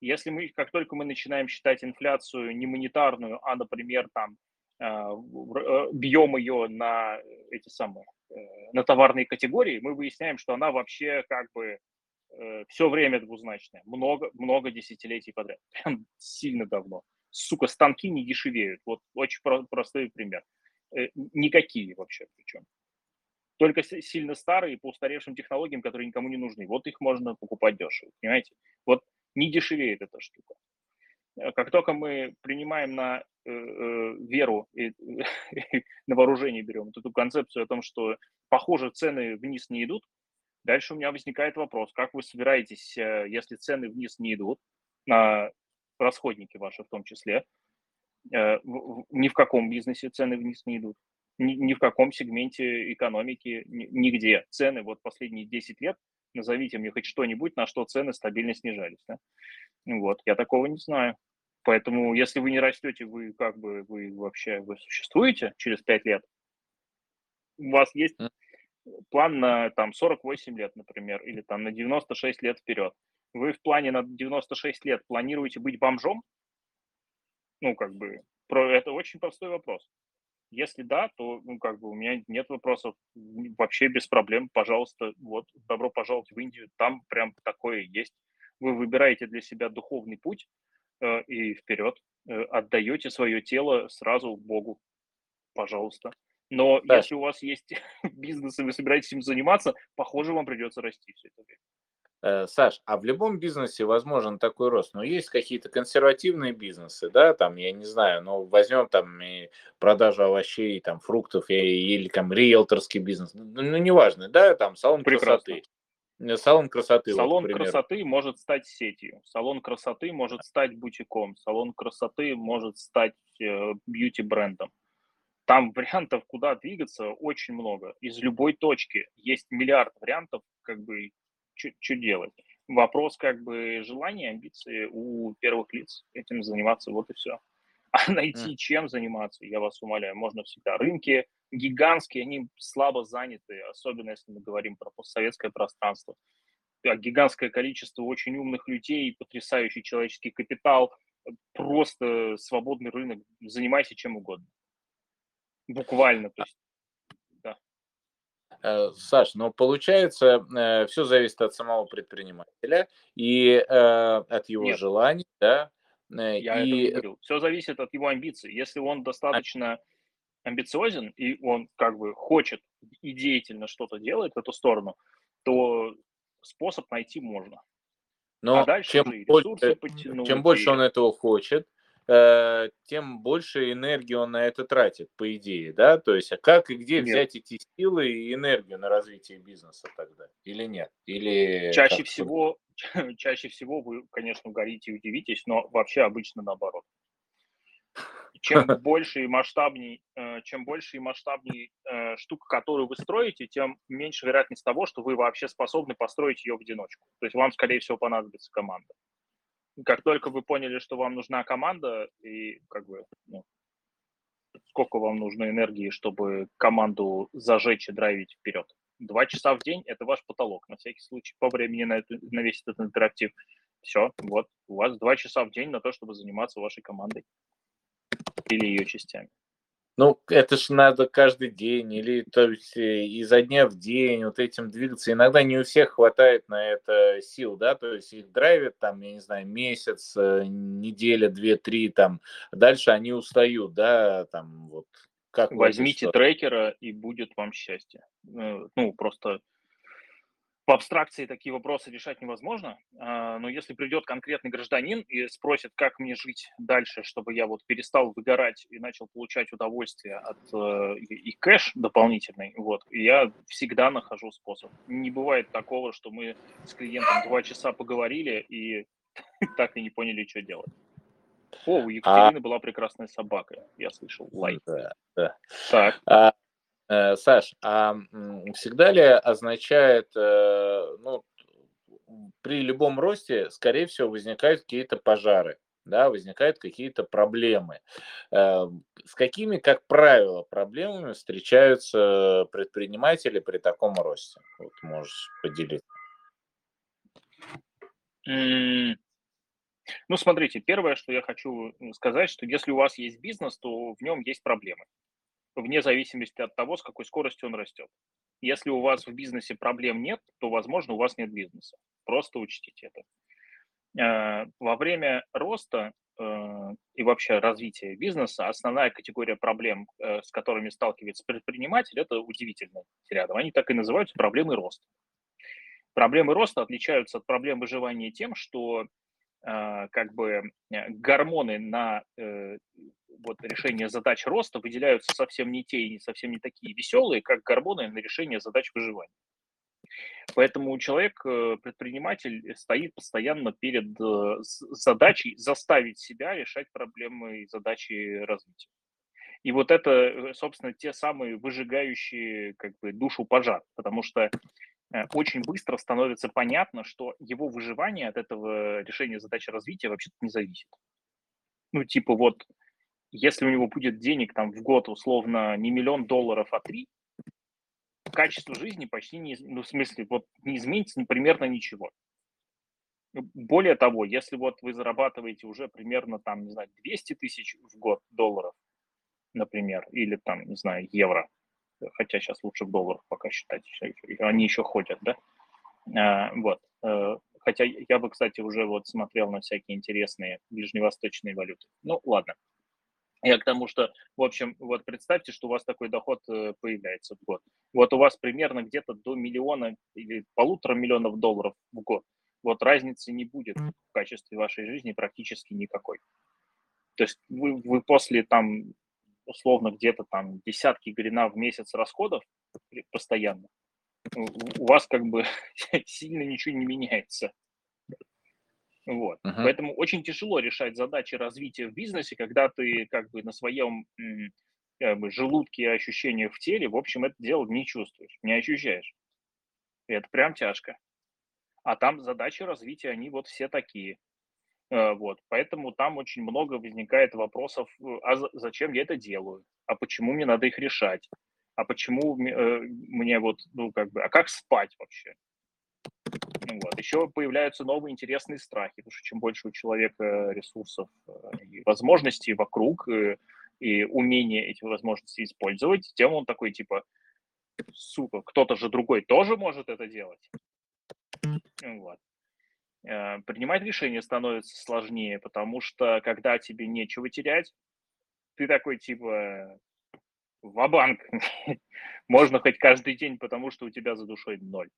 [SPEAKER 2] Если мы, как только мы начинаем считать инфляцию не монетарную, а, например, там, а, э, бьем ее на эти самые, э, на товарные категории, мы выясняем, что она вообще как бы э, все время двузначная, много, много десятилетий подряд, прям сильно давно. Сука, станки не дешевеют. Вот очень простой пример. Никакие вообще причем. Только сильно старые по устаревшим технологиям, которые никому не нужны. Вот их можно покупать дешево, понимаете? Вот не дешевеет эта штука. Э, как только мы принимаем на э, э веру и на вооружение берем эту концепцию о том, что, похоже, цены вниз не идут, дальше у меня возникает вопрос, как вы собираетесь, э, если цены вниз не идут, на расходники ваши в том числе, э, ни в каком бизнесе цены вниз не идут, ни, ни в каком сегменте экономики, ни, нигде. Цены вот последние 10 лет назовите мне хоть что-нибудь, на что цены стабильно снижались. Да? Вот, я такого не знаю. Поэтому, если вы не растете, вы как бы, вы вообще, вы существуете через 5 лет, у вас есть план на там 48 лет, например, или там на 96 лет вперед. Вы в плане на 96 лет планируете быть бомжом? Ну, как бы, про это очень простой вопрос. Если да, то, ну, как бы у меня нет вопросов, вообще без проблем, пожалуйста, вот, добро пожаловать в Индию, там прям такое есть. Вы выбираете для себя духовный путь э, и вперед, э, отдаете свое тело сразу Богу, пожалуйста. Но да. если у вас есть бизнес, и вы собираетесь им заниматься, похоже, вам придется расти все это время.
[SPEAKER 1] Э, Саш, а в любом бизнесе возможен такой рост, но есть какие-то консервативные бизнесы, да, там, я не знаю, ну, возьмем там и продажу овощей, там, фруктов или там риэлторский бизнес, ну, ну, неважно, да, там, салон Прекрасно. красоты. Э, салон красоты.
[SPEAKER 2] Салон вот, красоты может стать сетью, салон красоты может стать бутиком, салон красоты может стать э, бьюти-брендом. Там вариантов, куда двигаться, очень много. Из любой точки есть миллиард вариантов, как бы что делать. Вопрос как бы желания, амбиции у первых лиц этим заниматься, вот и все. А найти чем заниматься, я вас умоляю, можно всегда. Рынки гигантские, они слабо заняты, особенно если мы говорим про постсоветское пространство. Гигантское количество очень умных людей, потрясающий человеческий капитал, просто свободный рынок, занимайся чем угодно. Буквально, то есть
[SPEAKER 1] Саш, но получается, э, все зависит от самого предпринимателя и э, от его Нет. желаний, да.
[SPEAKER 2] Я и... это говорил. Все зависит от его амбиций. Если он достаточно амбициозен и он как бы хочет и деятельно что-то делает в эту сторону, то способ найти можно.
[SPEAKER 1] Но а дальше чем, больше, чем больше он этого хочет, Э, тем больше энергии он на это тратит, по идее, да? То есть, а как и где нет. взять эти силы и энергию на развитие бизнеса тогда? Или нет? Или
[SPEAKER 2] чаще всего, чаще всего вы, конечно, горите и удивитесь, но вообще обычно наоборот. Чем больше и масштабней, э, чем больше и масштабней э, штука, которую вы строите, тем меньше вероятность того, что вы вообще способны построить ее в одиночку. То есть вам, скорее всего, понадобится команда как только вы поняли, что вам нужна команда, и как бы, ну, сколько вам нужно энергии, чтобы команду зажечь и драйвить вперед? Два часа в день – это ваш потолок, на всякий случай, по времени на, эту, на весь этот интерактив. Все, вот, у вас два часа в день на то, чтобы заниматься вашей командой или ее частями.
[SPEAKER 1] Ну, это ж надо каждый день или то есть э, изо дня в день вот этим двигаться. Иногда не у всех хватает на это сил, да, то есть их драйвит там, я не знаю, месяц, э, неделя, две, три, там, дальше они устают, да, там вот.
[SPEAKER 2] Как Возьмите трекера и будет вам счастье. Э, ну, просто по абстракции такие вопросы решать невозможно, а, но если придет конкретный гражданин и спросит, как мне жить дальше, чтобы я вот перестал выгорать и начал получать удовольствие от э, и кэш дополнительный, вот, я всегда нахожу способ. Не бывает такого, что мы с клиентом два часа поговорили и так и не поняли, что делать. О, у а Екатерины а... была прекрасная собака, я слышал, лайк. Да,
[SPEAKER 1] да. Так. А, Саш, а всегда ли означает, э, ну, при любом росте, скорее всего, возникают какие-то пожары, да, возникают какие-то проблемы. Э, с какими, как правило, проблемами встречаются предприниматели при таком росте? Вот можешь поделиться.
[SPEAKER 2] Ну, смотрите, первое, что я хочу сказать, что если у вас есть бизнес, то в нем есть проблемы вне зависимости от того, с какой скоростью он растет. Если у вас в бизнесе проблем нет, то, возможно, у вас нет бизнеса. Просто учтите это. Э, во время роста э, и вообще развития бизнеса основная категория проблем, э, с которыми сталкивается предприниматель, это удивительно рядом. Они так и называются проблемы роста. Проблемы роста отличаются от проблем выживания тем, что как бы гормоны на вот решение задач роста выделяются совсем не те и совсем не такие веселые, как гормоны на решение задач выживания. Поэтому человек, э, предприниматель, стоит постоянно перед э, задачей заставить себя решать проблемы и задачи развития. И вот это, э, собственно, те самые выжигающие как бы, душу пожар, потому что очень быстро становится понятно, что его выживание от этого решения задачи развития вообще-то не зависит. Ну, типа вот если у него будет денег там в год условно не миллион долларов, а три, качество жизни почти не, ну, в смысле, вот не изменится примерно ничего. Более того, если вот вы зарабатываете уже примерно там, не знаю, 200 тысяч в год долларов, например, или там, не знаю, евро, хотя сейчас лучше в долларах пока считать, они еще ходят, да, а, вот, э, хотя я бы, кстати, уже вот смотрел на всякие интересные ближневосточные валюты. Ну, ладно. Я к тому, что, в общем, вот представьте, что у вас такой доход э, появляется в год. Вот у вас примерно где-то до миллиона или полутора миллионов долларов в год. Вот разницы не будет в качестве вашей жизни практически никакой. То есть вы, вы после там условно где-то там десятки грина в месяц расходов постоянно, у вас как бы сильно ничего не меняется. Вот. Uh-huh. Поэтому очень тяжело решать задачи развития в бизнесе, когда ты как бы на своем как бы, желудке и ощущениях в теле, в общем, это дело не чувствуешь, не ощущаешь. И это прям тяжко. А там задачи развития, они вот все такие. Э, вот, поэтому там очень много возникает вопросов, э, а зачем я это делаю, а почему мне надо их решать, а почему э, мне вот, ну как бы, а как спать вообще, вот. Еще появляются новые интересные страхи, потому что чем больше у человека ресурсов и возможностей вокруг, и, и умения эти возможности использовать, тем он такой типа, сука, кто-то же другой тоже может это делать. Вот. Э, принимать решения становится сложнее, потому что когда тебе нечего терять, ты такой типа, ва-банк, можно хоть каждый день, потому что у тебя за душой ноль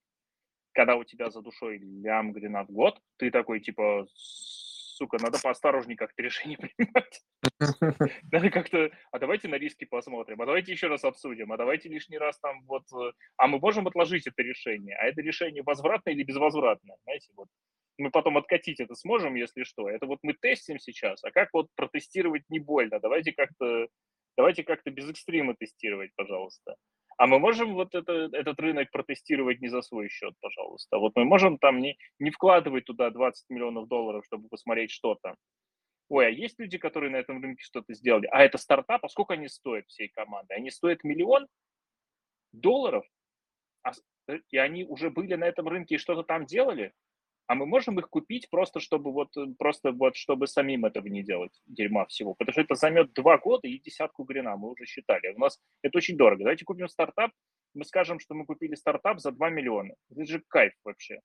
[SPEAKER 2] когда у тебя за душой лям грина в год, ты такой, типа, сука, надо поосторожнее как-то решение принимать. Надо как-то, а давайте на риски посмотрим, а давайте еще раз обсудим, а давайте лишний раз там вот, а мы можем отложить это решение, а это решение возвратное или безвозвратное, знаете, вот. Мы потом откатить это сможем, если что. Это вот мы тестим сейчас, а как вот протестировать не больно? Давайте как-то, давайте как-то без экстрима тестировать, пожалуйста. А мы можем вот это, этот рынок протестировать не за свой счет, пожалуйста. Вот мы можем там не, не вкладывать туда 20 миллионов долларов, чтобы посмотреть, что там. Ой, а есть люди, которые на этом рынке что-то сделали? А это стартап, а сколько они стоят всей команды? Они стоят миллион долларов? А, э, и они уже были на этом рынке и что-то там делали? А мы можем их купить просто, чтобы вот, просто вот, чтобы самим этого не делать, дерьма всего. Потому что это займет два года и десятку грина, мы уже считали. У нас это очень дорого. Давайте купим стартап, мы скажем, что мы купили стартап за 2 миллиона. Это же кайф вообще.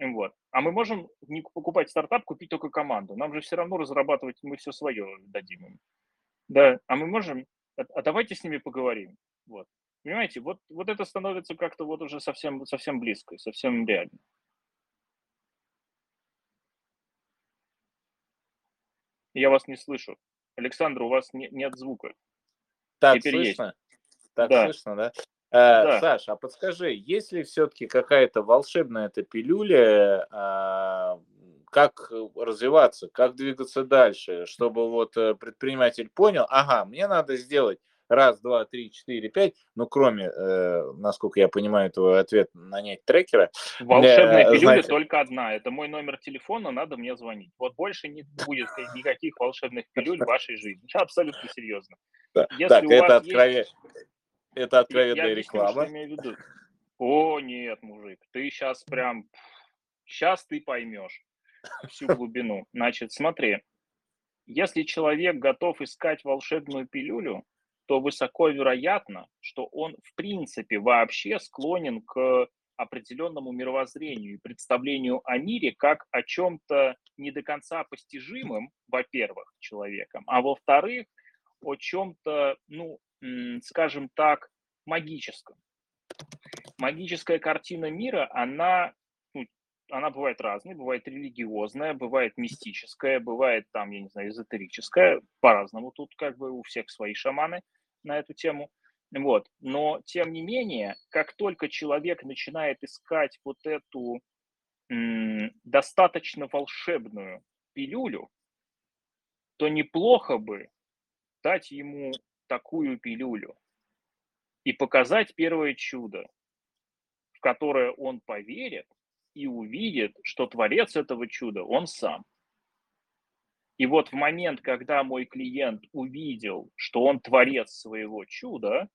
[SPEAKER 2] Вот. А мы можем не покупать стартап, купить только команду. Нам же все равно разрабатывать, мы все свое дадим им. Да, а мы можем, а, а давайте с ними поговорим. Вот. Понимаете, вот, вот это становится как-то вот уже совсем, совсем близко, совсем реально. Я вас не слышу. Александр, у вас не, нет звука.
[SPEAKER 1] Так Теперь слышно? Есть. Так да. слышно, да? Э, да. Саш, а подскажи, есть ли все-таки какая-то волшебная эта пилюля, а, как развиваться, как двигаться дальше, чтобы вот э, предприниматель понял, ага, мне надо сделать раз, два, три, четыре, пять, ну, кроме, э, насколько я понимаю, этого ответа, нанять трекера.
[SPEAKER 2] Волшебная э, пилюля знаете... только одна, это мой номер телефона, надо мне звонить. Вот больше не будет никаких волшебных пилюль в вашей жизни. Абсолютно серьезно.
[SPEAKER 1] Так, это откровенно. Есть это откровенная я реклама.
[SPEAKER 2] Объясню, что имею в виду. О, нет, мужик, ты сейчас прям... Сейчас ты поймешь всю глубину. Значит, смотри, если человек готов искать волшебную пилюлю, то высоко вероятно, что он в принципе вообще склонен к определенному мировоззрению и представлению о мире как о чем-то не до конца постижимым, во-первых, человеком, а во-вторых, о чем-то, ну, скажем так, магическом. Магическая картина мира, она, ну, она бывает разной, бывает религиозная, бывает мистическая, бывает там, я не знаю, эзотерическая, по-разному тут как бы у всех свои шаманы на эту тему. Вот. Но, тем не менее, как только человек начинает искать вот эту м, достаточно волшебную пилюлю, то неплохо бы дать ему такую пилюлю и показать первое чудо, в которое он поверит и увидит, что творец этого чуда он сам. И вот в момент, когда мой клиент увидел, что он творец своего чуда,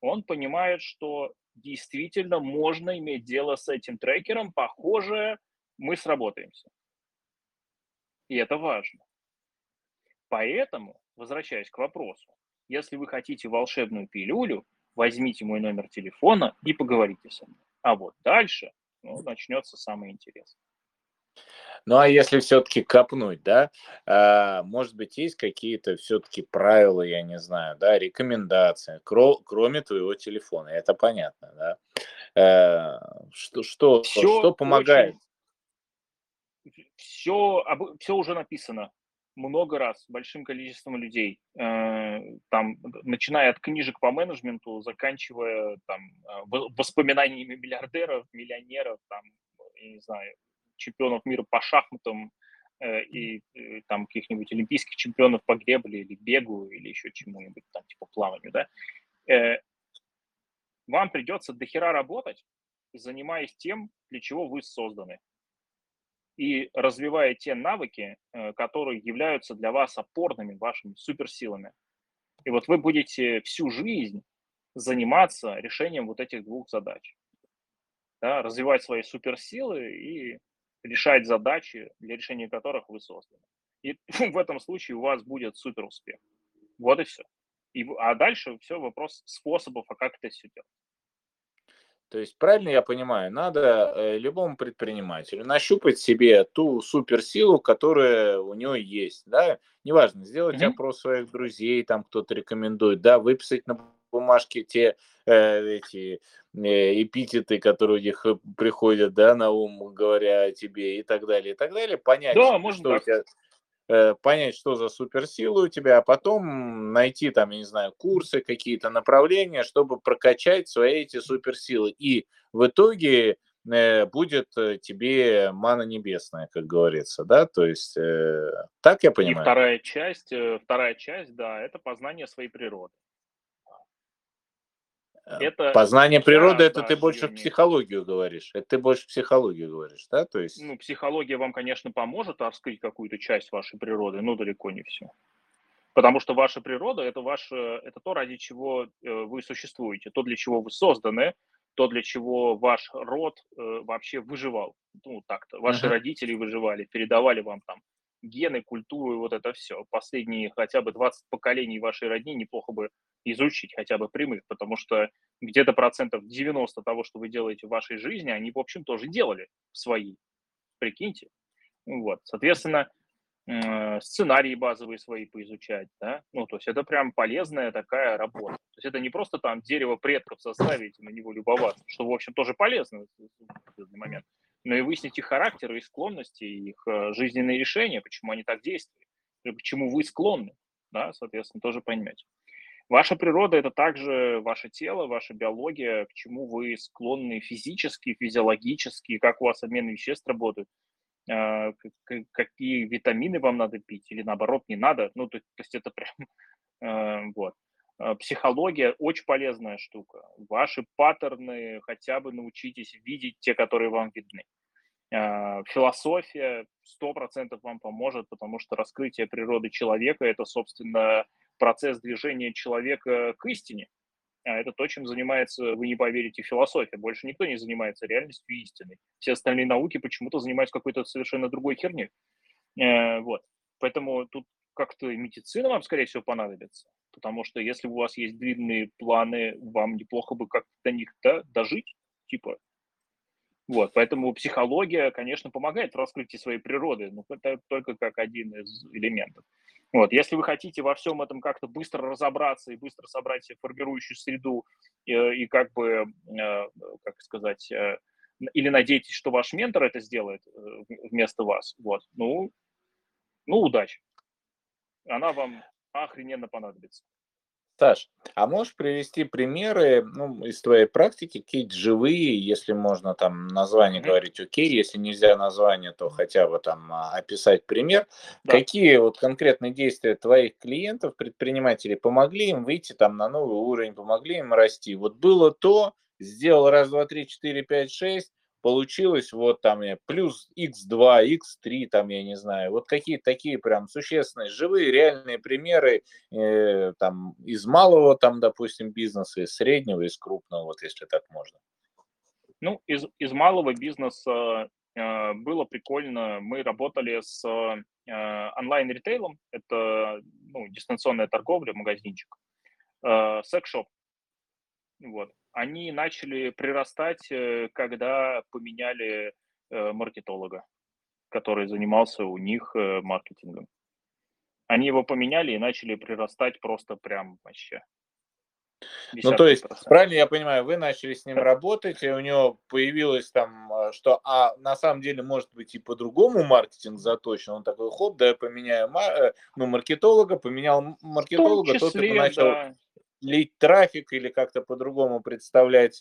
[SPEAKER 2] он понимает, что действительно можно иметь дело с этим трекером, похоже, мы сработаемся. И это важно. Поэтому возвращаясь к вопросу, если вы хотите волшебную пилюлю, возьмите мой номер телефона и поговорите со мной. А вот дальше ну, начнется самое интересное.
[SPEAKER 1] Ну а если все-таки копнуть, да, а, может быть, есть какие-то все-таки правила, я не знаю, да, рекомендации, кро- кроме твоего телефона, это понятно, да. А, что, что, все что помогает?
[SPEAKER 2] Очень... Все, все уже написано много раз большим количеством людей, э, там, начиная от книжек по менеджменту, заканчивая там э, воспоминаниями миллиардеров, миллионеров, там, я не знаю, чемпионов мира по шахматам э, и там каких-нибудь олимпийских чемпионов по гребле или бегу или еще чему-нибудь там типа плаванию, да, вам придется дохера работать, занимаясь тем, для чего вы созданы и развивая те навыки, э, которые являются для вас опорными вашими суперсилами. И вот вы будете всю жизнь заниматься решением вот этих двух задач. Да, развивать свои суперсилы и решать задачи, для решения которых вы созданы. И в этом случае у вас будет супер успех. Вот и все. И, а дальше все вопрос способов, а как это все делать.
[SPEAKER 1] То есть, правильно я понимаю, надо э, любому предпринимателю нащупать себе ту суперсилу, которая у него есть, да, неважно, сделать mm-hmm. опрос своих друзей, там кто-то рекомендует, да, выписать на бумажке те эти э, эпитеты, которые у них э, приходят, да, на ум, говоря о тебе и так далее, и так далее, понять,
[SPEAKER 2] да, можно
[SPEAKER 1] что так. у тебя Э, понять, что за суперсила у тебя, а потом найти там, я не знаю, курсы, какие-то направления, чтобы прокачать свои эти суперсилы. И в итоге э, будет э, тебе мана небесная, как говорится, да, то есть так я понимаю.
[SPEAKER 2] И вторая часть, вторая часть, да, это познание своей природы.
[SPEAKER 1] Э, это Познание природы, это ты больше в психологию говоришь. Это ты больше психологию говоришь, да? То есть...
[SPEAKER 2] Ну, психология вам, конечно, поможет раскрыть какую-то часть вашей природы, но далеко не все. Потому что ваша природа это, ваше, это то, ради чего э, вы существуете, то, для чего вы созданы, то, для чего ваш род э, вообще выживал. Ну, так-то. Ваши uh-huh. родители выживали, передавали вам там гены, культуру и вот это все. Последние хотя бы 20 поколений вашей родни неплохо бы изучить, хотя бы прямых, потому что где-то процентов 90 того, что вы делаете в вашей жизни, они, в общем, тоже делали свои. Прикиньте. Вот. Соответственно, сценарии базовые свои поизучать, да, ну, то есть это прям полезная такая работа. То есть это не просто там дерево предков составить на него любоваться, что, в общем, тоже полезно в этот момент, но и выяснить их характеры и склонности, их э, жизненные решения, почему они так действуют, и почему вы склонны, да, соответственно, тоже понимать. Ваша природа – это также ваше тело, ваша биология, к чему вы склонны физически, физиологически, как у вас обмен веществ работает, а, какие витамины вам надо пить или наоборот не надо. Ну, то, то есть это прям э, вот. А, психология очень полезная штука. Ваши паттерны хотя бы научитесь видеть те, которые вам видны. А, философия сто процентов вам поможет, потому что раскрытие природы человека – это, собственно, процесс движения человека к истине. А это то, чем занимается, вы не поверите, философия. Больше никто не занимается реальностью и истиной. Все остальные науки почему-то занимаются какой-то совершенно другой херней. Э, вот. Поэтому тут как-то медицина вам, скорее всего, понадобится. Потому что если у вас есть длинные планы, вам неплохо бы как-то до них да, дожить, типа. Вот, поэтому психология, конечно, помогает в раскрытии своей природы, но это только как один из элементов. Вот, если вы хотите во всем этом как-то быстро разобраться и быстро собрать себе формирующую среду и, э, и как бы, э, как сказать, э, или надеетесь, что ваш ментор это сделает вместо вас, вот, ну, ну, удачи. Она вам охрененно понадобится.
[SPEAKER 1] Саш, а можешь привести примеры ну, из твоей практики, какие-то живые, если можно там название mm-hmm. говорить, окей, если нельзя название, то хотя бы там а, описать пример. Да. Какие вот конкретные действия твоих клиентов, предпринимателей помогли им выйти там на новый уровень, помогли им расти? Вот было то, сделал раз, два, три, четыре, пять, шесть, получилось вот там плюс x2, x3, там я не знаю, вот какие-то такие прям существенные, живые, реальные примеры э, там из малого там, допустим, бизнеса, из среднего, из крупного, вот если так можно.
[SPEAKER 2] Ну, из, из малого бизнеса э, было прикольно, мы работали с э, онлайн-ритейлом, это ну, дистанционная торговля, магазинчик, э, секс-шоп, вот они начали прирастать, э, когда поменяли э, маркетолога, который занимался у них э, маркетингом. Они его поменяли и начали прирастать просто прям вообще.
[SPEAKER 1] Ну, то есть, правильно я понимаю, вы начали с ним работать, и у него появилось там, что, а на самом деле, может быть, и по-другому маркетинг заточен. Он такой, хоп, да я поменяю ну, маркетолога, поменял маркетолога, числе, тот это начал да лить трафик или как-то по-другому представлять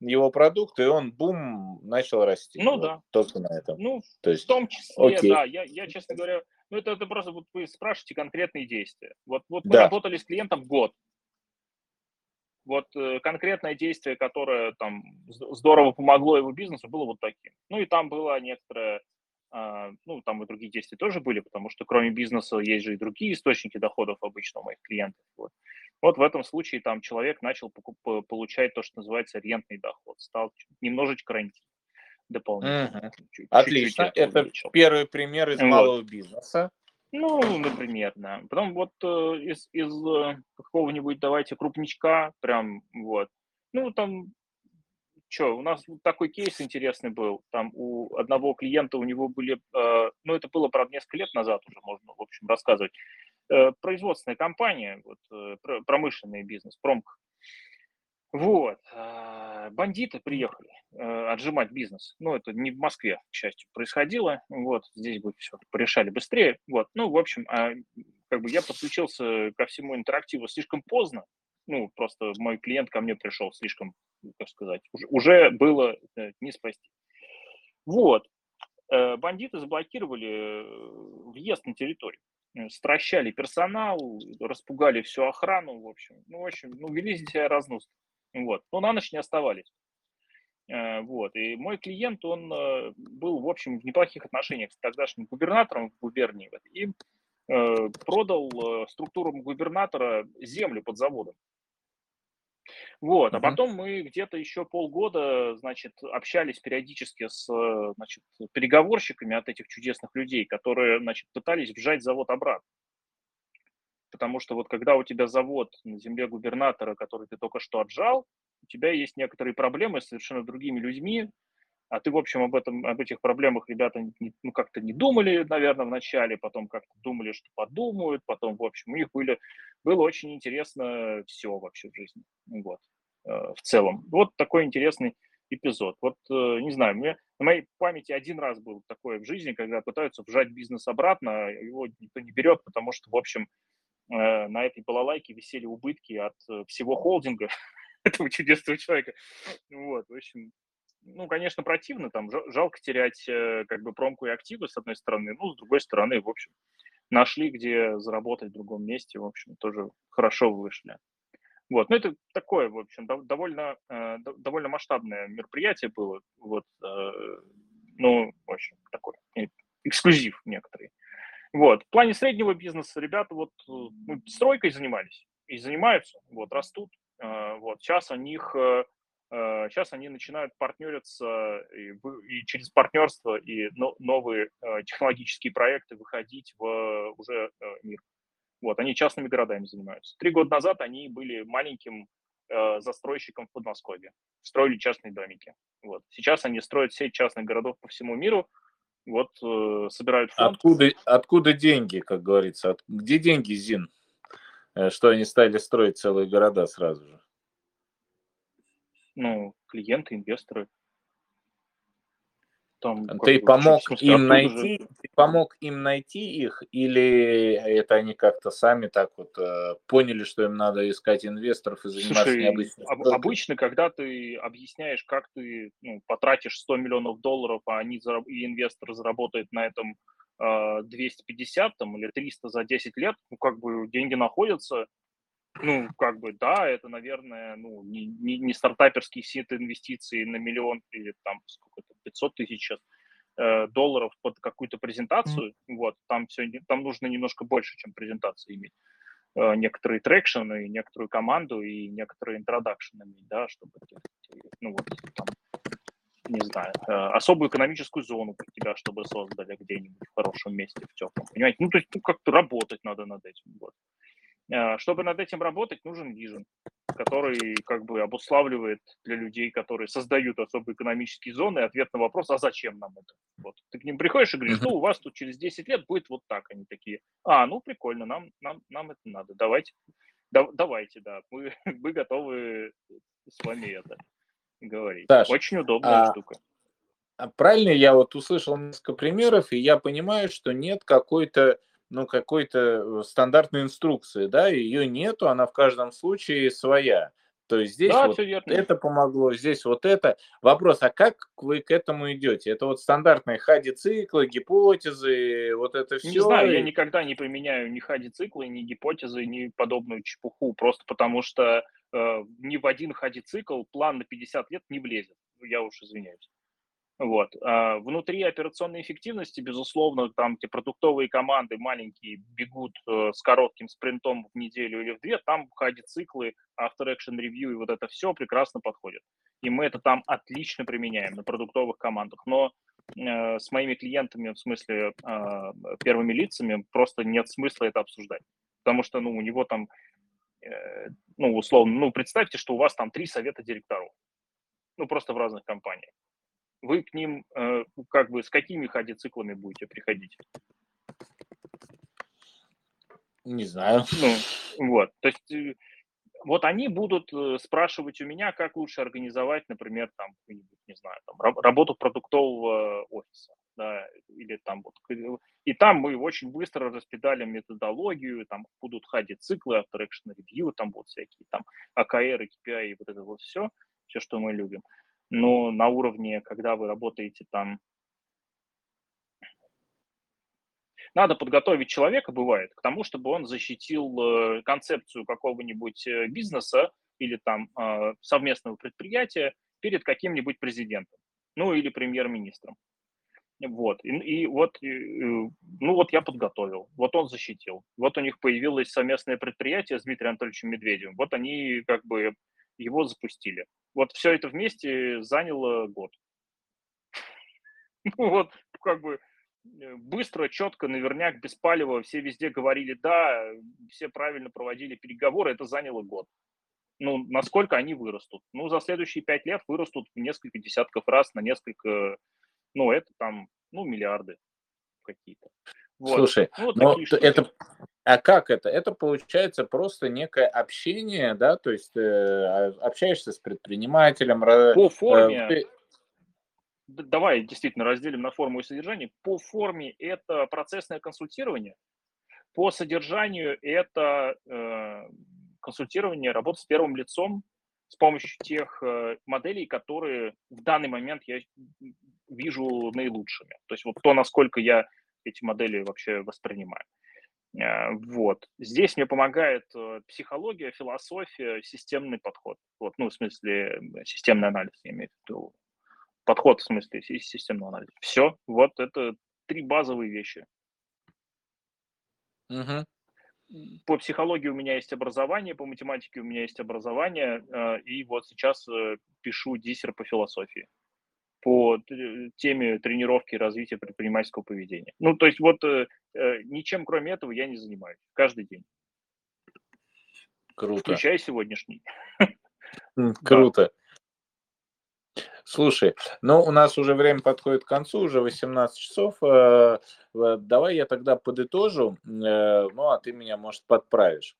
[SPEAKER 1] его продукт, и он, бум, начал расти.
[SPEAKER 2] Ну вот, да.
[SPEAKER 1] Только на этом.
[SPEAKER 2] Ну, То есть, в том числе, окей. да. Я, я, честно говоря, ну это, это просто вот вы спрашиваете конкретные действия. Вот, вот мы да. работали с клиентом год. Вот э, конкретное действие, которое там здорово помогло его бизнесу, было вот таким. Ну и там было некоторое а, ну, там и другие действия тоже были, потому что кроме бизнеса есть же и другие источники доходов обычно у моих клиентов. Вот. Вот в этом случае там человек начал покуп- получать то, что называется рентный доход, стал немножечко рентить дополнительно.
[SPEAKER 1] Угу. Чуть, Отлично, чуть-чуть это увеличил. первый пример из вот. малого бизнеса.
[SPEAKER 2] Ну, например, да. Потом вот э, из, из э, какого-нибудь, давайте, крупничка, прям вот, ну, там что, у нас такой кейс интересный был. Там у одного клиента у него были, э, ну это было, правда, несколько лет назад уже можно, в общем, рассказывать. Э, производственная компания, вот, э, промышленный бизнес, промка. Вот. Э, бандиты приехали э, отжимать бизнес. Ну, это не в Москве, к счастью, происходило. Вот, здесь бы все порешали быстрее. Вот. Ну, в общем, э, как бы я подключился ко всему интерактиву слишком поздно. Ну, просто мой клиент ко мне пришел слишком так сказать, уже, уже было не спасти. Вот. Бандиты заблокировали въезд на территорию, стращали персонал, распугали всю охрану, в общем. Ну, в общем, ну, вели себя разнос. Вот. Но на ночь не оставались. Вот. И мой клиент, он был, в общем, в неплохих отношениях с тогдашним губернатором в губернии и продал структурам губернатора землю под заводом Вот, а потом мы где-то еще полгода, значит, общались периодически с, э, значит, переговорщиками от этих чудесных людей, которые, значит, пытались вжать завод обратно. Потому что вот когда у тебя завод на земле губернатора, который ты только что отжал, у тебя есть некоторые проблемы с совершенно другими людьми, а ты, в общем, об этом, об этих проблемах ребята не- ну, как-то не думали, наверное, в начале, потом как-то думали, что подумают, потом, в общем, у них были, было очень интересно все вообще в жизни, вот, э, в целом. Вот такой интересный эпизод. Вот, э, не знаю, мне на моей памяти один раз был такое в жизни, когда пытаются вжать бизнес обратно, а его никто не берет, потому что, в общем, э, на этой балалайке висели убытки от э, всего холдинга этого чудесного человека. Вот, в общем, ну, конечно, противно, там жа- жалко терять э, как бы промку и активы, с одной стороны, ну, с другой стороны, в общем, нашли, где заработать в другом месте, в общем, тоже хорошо вышли. Вот, ну, это такое, в общем, дов- довольно, э, до- довольно масштабное мероприятие было, вот, э, ну, в общем, такой эксклюзив некоторый. Вот. В плане среднего бизнеса ребята вот ну, стройкой занимались и занимаются, вот, растут. Вот. Сейчас у них, сейчас они начинают партнериться и, вы- и через партнерство и но- новые э, технологические проекты выходить в э, уже э, мир. Вот. Они частными городами занимаются. Три года назад они были маленьким э, застройщиком в Подмосковье. Строили частные домики. Вот. Сейчас они строят сеть частных городов по всему миру, вот э, собирают фонд,
[SPEAKER 1] Откуда, откуда деньги, как говорится? От- где деньги, Зин? Э, Что они стали строить целые города сразу же?
[SPEAKER 2] Ну, клиенты, инвесторы. Там,
[SPEAKER 1] Ты помог
[SPEAKER 2] смысле,
[SPEAKER 1] им
[SPEAKER 2] оттуда же-
[SPEAKER 1] найти, ты помог им найти их, или это они как-то сами так вот э, поняли, что им надо искать инвесторов и заниматься
[SPEAKER 2] Слушай,
[SPEAKER 1] необычной
[SPEAKER 2] об- обычно, когда ты объясняешь, как ты ну, потратишь 100 миллионов долларов, а они зараб- и инвестор заработает на этом э, 250 там, или 300 за 10 лет, ну, как бы деньги находятся, ну, как бы, да, это, наверное, ну, не, не, не стартаперский сит инвестиций на миллион или там сколько-то, 500 тысяч сейчас э, долларов под какую-то презентацию, вот, там все, там нужно немножко больше, чем презентацию иметь. Э, некоторые трекшены, некоторую команду и некоторые интродакшены иметь, да, чтобы ну, вот, там, не знаю, э, особую экономическую зону под тебя, чтобы создали где-нибудь в хорошем месте, в теплом, понимаете? Ну, то есть, ну, как-то работать надо над этим, вот. Э, Чтобы над этим работать, нужен вижен, который как бы обуславливает для людей, которые создают особые экономические зоны, ответ на вопрос, а зачем нам это? Вот. Ты к ним приходишь и говоришь, ну, у вас тут через 10 лет будет вот так. Они такие, а, ну, прикольно, нам, нам, нам это надо, давайте, да- давайте, да, мы, мы готовы с вами это говорить.
[SPEAKER 1] Саш,
[SPEAKER 2] Очень удобная
[SPEAKER 1] а
[SPEAKER 2] штука.
[SPEAKER 1] А Правильно, я вот услышал несколько примеров, и я понимаю, что нет какой-то, ну, какой-то э, стандартной инструкции, да, ее нету, она в каждом случае своя. То есть здесь
[SPEAKER 2] Да,
[SPEAKER 1] вот
[SPEAKER 2] все
[SPEAKER 1] это помогло, здесь вот это. Вопрос, а как вы к этому идете? Это вот стандартные хади-циклы, гипотезы, вот это
[SPEAKER 2] Не знаю, я
[SPEAKER 1] все?
[SPEAKER 2] никогда не применяю ни хади-циклы, ни гипотезы, ни подобную чепуху, просто потому что э, ни в один хади-цикл план на 50 лет не влезет. Я уж извиняюсь. Вот. А внутри операционной эффективности, безусловно, там, где продуктовые команды маленькие бегут э, с коротким спринтом в неделю или в две, там хади-циклы, after action review и вот это все прекрасно подходит. И мы это там отлично применяем на продуктовых командах. Но э, с моими клиентами, в смысле э, первыми лицами, просто нет смысла это обсуждать. Потому что, ну, у него там, э, ну, условно, ну, представьте, что у вас там три совета директоров. Ну, просто в разных компаниях вы к ним э, как бы с какими хади-циклами будете приходить?
[SPEAKER 1] Не знаю.
[SPEAKER 2] Ну, вот, то есть э, вот они будут э, спрашивать у меня, как лучше организовать, например, там, не знаю, там, раб- работу продуктового офиса, да, или там вот, и там мы очень быстро распедалим методологию, там будут хади-циклы, after action review, там будут всякие там AKR, KPI и вот это вот все, все, что мы любим. Но на уровне, когда вы работаете там надо подготовить человека, бывает, к тому, чтобы он защитил э, концепцию какого-нибудь э, бизнеса или там э, совместного предприятия перед каким-нибудь президентом, ну или премьер-министром. Вот, и, и вот, и, ну вот я подготовил, вот он защитил, вот у них появилось совместное предприятие с Дмитрием Анатольевичем Медведевым, вот они как бы его запустили. Вот все это вместе заняло год. Ну вот, как бы э, быстро, четко, наверняк, без палева, все везде говорили «да», все правильно проводили переговоры, это заняло год. Ну, насколько они вырастут? Ну, за следующие пять лет вырастут в несколько десятков раз на несколько, ну, это там, ну, миллиарды какие-то.
[SPEAKER 1] Вот. Слушай, ну, но это, а как это? Это получается просто некое общение, да, то есть э, общаешься с предпринимателем.
[SPEAKER 2] По э, форме, э, давай действительно разделим на форму и содержание. По форме это процессное консультирование, по содержанию это э, консультирование, работа с первым лицом с помощью тех э, моделей, которые в данный момент я вижу наилучшими. То есть вот то, насколько я эти модели вообще воспринимаю. Э, вот. Здесь мне помогает э, психология, философия, системный подход. Вот, ну, в смысле, системный анализ, я имею в виду. Подход, в смысле, системного анализа. Все, вот это три базовые вещи. Угу. По психологии у меня есть образование, по математике у меня есть образование, э, и вот сейчас пишу диссер по философии по теме тренировки и развития предпринимательского поведения. Ну, то есть вот э, э, ничем кроме этого я не занимаюсь каждый день.
[SPEAKER 1] Круто.
[SPEAKER 2] Включая сегодняшний.
[SPEAKER 1] Круто. Слушай, ну у нас уже время подходит к концу, уже 18 часов. Э, давай я тогда подытожу, э, ну а ты меня, может, подправишь.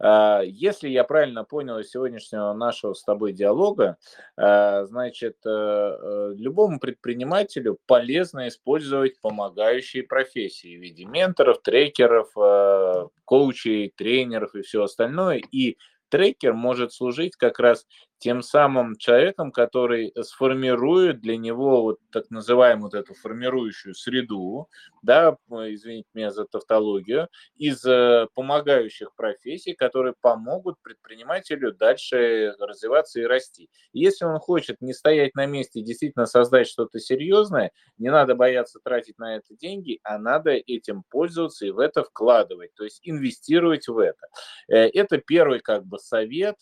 [SPEAKER 1] Э, если я правильно понял из сегодняшнего нашего с тобой диалога, значит, любому предпринимателю полезно использовать помогающие профессии в виде менторов, трекеров, коучей, тренеров и все остальное. И трекер может служить как раз тем самым человеком, который сформирует для него вот так называемую вот эту формирующую среду, да, извините меня за тавтологию, из э, помогающих профессий, которые помогут предпринимателю дальше развиваться и расти. Если он хочет не стоять на месте и действительно создать что-то серьезное, не надо бояться тратить на это деньги, а надо этим пользоваться и в это вкладывать, то есть инвестировать в это. Э, это первый как бы совет,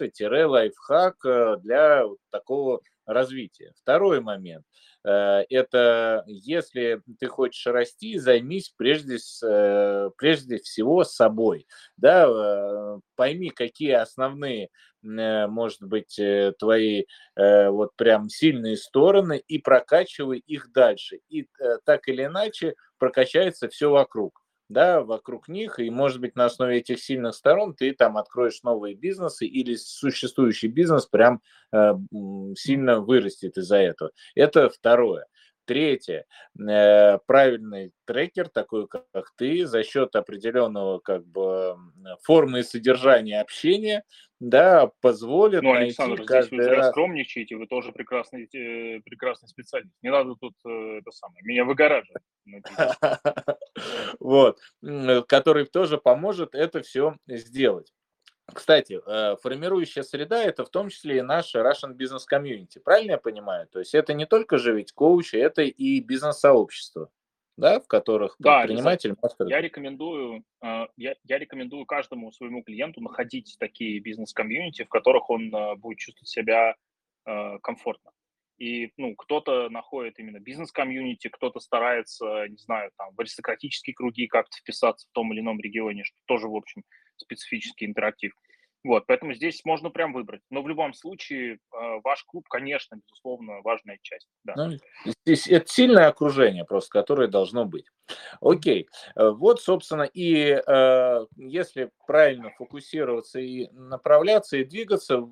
[SPEAKER 1] для такого развития. Второй момент э, – это если ты хочешь расти, займись прежде, э, прежде всего собой. Да? Э, пойми, какие основные, может быть, твои вот прям сильные стороны и прокачивай их дальше. И так или иначе прокачается все вокруг да, вокруг них, и, может быть, на основе этих сильных сторон ты там откроешь новые бизнесы или существующий бизнес прям э, сильно вырастет из-за этого. Это второе. Третье, э, правильный трекер, такой как ты, за счет определенного как бы формы и содержания общения, да, позволит
[SPEAKER 2] ну, Александр, найти здесь вы раз... скромничаете, вы тоже прекрасный, э, прекрасный специалист. Не надо тут э, это самое, меня выгораживать.
[SPEAKER 1] Вот, который тоже поможет это все сделать. Кстати, э, формирующая среда – это в том числе и наша Russian Business Community, правильно я понимаю? То есть это не только же ведь коучи, это и бизнес-сообщество, да, в которых
[SPEAKER 2] да, предприниматель. Я рекомендую, э, я, я рекомендую каждому своему клиенту находить такие бизнес-комьюнити, в которых он э, будет чувствовать себя комфортно. И ну, кто-то находит именно бизнес-комьюнити, кто-то старается, не знаю, там, в аристократические круги как-то вписаться в том или ином регионе, что тоже, в общем, специфический интерактив. Вот, поэтому здесь можно прям выбрать. Но в любом случае э, ваш клуб, конечно, безусловно, важная часть. Да. Ну,
[SPEAKER 1] здесь это сильное окружение просто, которое должно быть. Окей, э, вот, собственно, и э, если правильно фокусироваться и направляться, и двигаться,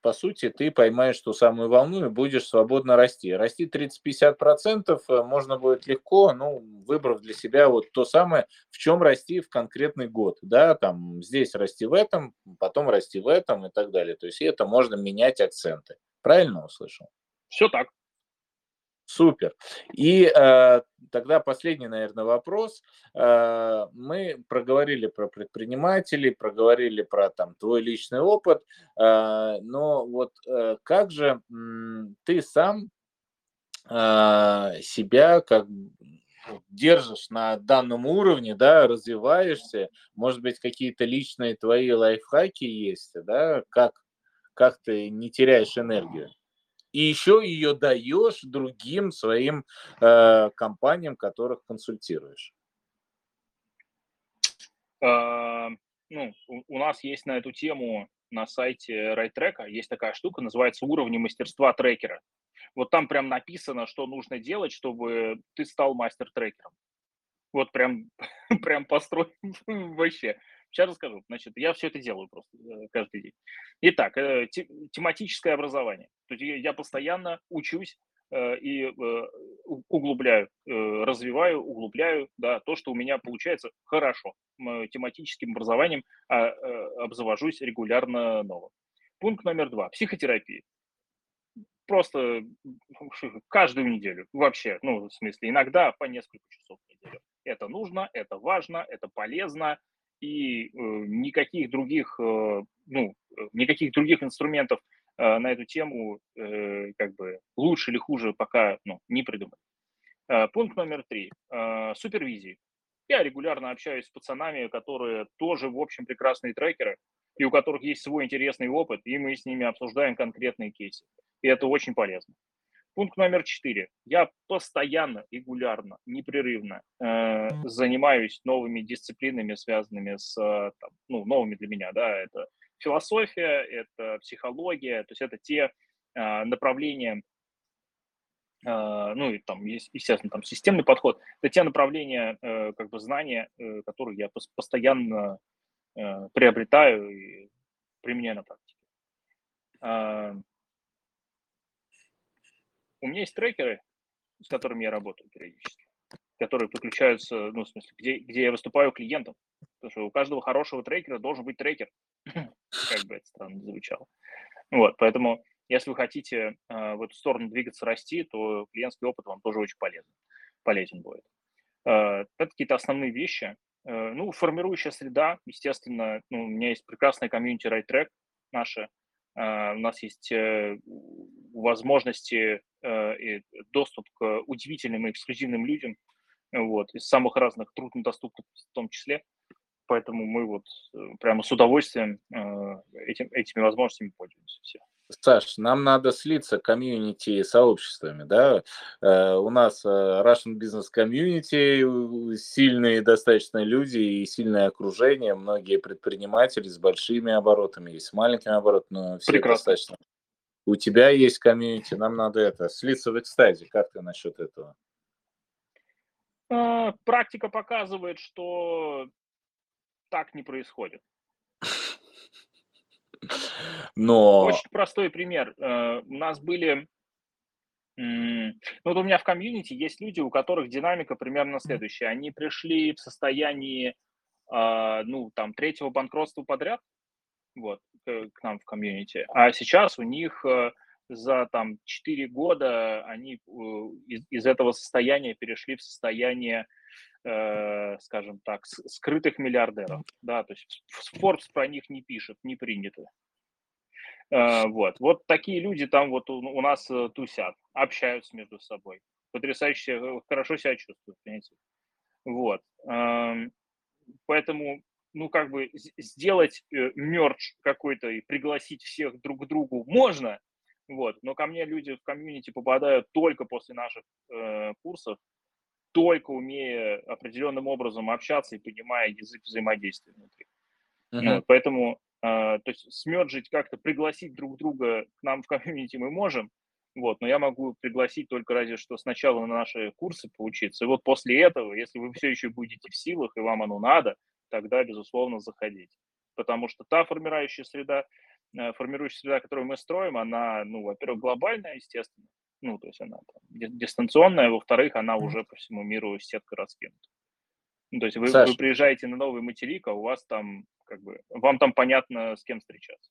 [SPEAKER 1] по сути, ты поймаешь ту самую волну и будешь свободно расти. Расти 30-50% э, можно будет легко, ну, выбрав для себя вот то самое, в чем расти в конкретный год, да, там, здесь расти в этом, потом расти в этом и так далее. То есть это можно менять акценты. Правильно услышал?
[SPEAKER 2] Все так.
[SPEAKER 1] Супер. И э, тогда последний, наверное, вопрос. Э, мы проговорили про предпринимателей, проговорили про там твой личный опыт, э, но вот э, как же э, ты сам э, себя как держишь на данном уровне, да, развиваешься, может быть, какие-то личные твои лайфхаки есть, да, как как ты не теряешь энергию. И еще ее даешь другим своим э, компаниям, которых консультируешь.
[SPEAKER 2] А, ну, у, у нас есть на эту тему на сайте RайTrack есть такая штука, называется уровни мастерства трекера. Вот там прям написано, что нужно делать, чтобы ты стал мастер-трекером. Вот прям, прям построен вообще. Сейчас расскажу. Значит, я все это делаю просто э, каждый день. Итак, э, тематическое образование. То есть я постоянно учусь э, и углубляю, развиваю, углубляю да, то, что у меня получается хорошо. Тематическим образованием а, обзавожусь регулярно новым. Пункт номер два. Психотерапия просто каждую неделю вообще, ну, в смысле, иногда по несколько часов в неделю. Это нужно, это важно, это полезно, и э, никаких других, э, ну, никаких других инструментов э, на эту тему э, как бы лучше или хуже пока ну, не придумали. Э, пункт номер три. Э, супервизии. Я регулярно общаюсь с пацанами, которые тоже, в общем, прекрасные трекеры, и у которых есть свой интересный опыт, и мы с ними обсуждаем конкретные кейсы и это очень полезно. Пункт номер четыре. Я постоянно, регулярно, непрерывно э, занимаюсь новыми дисциплинами, связанными с, э, там, ну, новыми для меня, да, это философия, это психология, то есть это те э, направления, э, ну, и там, естественно, там системный подход, это те направления, э, как бы знания, э, которые я постоянно э, приобретаю и применяю на практике. У меня есть трекеры, с которыми я работаю периодически, которые подключаются, ну, в смысле, где, где я выступаю клиентам. Потому что у каждого хорошего трекера должен быть трекер. Как бы это странно звучало. Вот, поэтому, если вы хотите э, в эту сторону двигаться, расти, то клиентский опыт вам тоже очень полезен, полезен будет. Э, это какие-то основные вещи. Э, ну, формирующая среда, естественно, ну, у меня есть прекрасная комьюнити RideTrack наша, у нас есть э, возможности э, и доступ к удивительным и эксклюзивным людям, вот, из самых разных труднодоступных в том числе. Поэтому мы вот э, прямо с удовольствием этим, этими возможностями пользуемся все.
[SPEAKER 1] Саш, нам надо слиться комьюнити и сообществами, да? Э, у нас э, Russian Business Community, сильные достаточно люди и сильное окружение, многие предприниматели с большими оборотами, есть с маленькими оборотами, но все Прекрасно. достаточно. У тебя есть комьюнити, нам надо это, слиться в экстазе. Как ты насчет этого?
[SPEAKER 2] А, практика показывает, что так не происходит. Но... Очень простой пример. Э, у нас были... Ну, вот у меня в комьюнити есть люди, у которых динамика примерно следующая. Они пришли в состоянии, а, ну, там, третьего банкротства подряд, вот, к нам в комьюнити. А сейчас у них э, за там 4 года они э, из, из этого состояния перешли в состояние, э, скажем так, скрытых миллиардеров. Да, то есть Forbes про них не пишет, не принято. Э, вот. вот такие люди там вот у нас э, тусят, общаются между собой. Потрясающе, хорошо себя чувствуют, понимаете. Вот. Эм, поэтому, ну, как бы сделать мерч какой-то и пригласить всех друг к другу можно, вот, но ко мне люди в комьюнити попадают только после наших э, курсов, только умея определенным образом общаться и понимая язык взаимодействия внутри. Uh-huh. Вот, поэтому а, то есть смерджить как-то, пригласить друг друга к нам в комьюнити мы можем, вот, но я могу пригласить только разве что сначала на наши курсы поучиться. И вот после этого, если вы все еще будете в силах и вам оно надо, тогда, безусловно, заходите. Потому что та формирующая среда, э, формирующая среда, которую мы строим, она, ну, во-первых, глобальная, естественно, ну, то есть она там, дистанционная, во-вторых, она уже по всему миру сетка раскинута. Ну, то есть вы, вы приезжаете на новый материк, а у вас там как бы вам там понятно, с кем встречаться.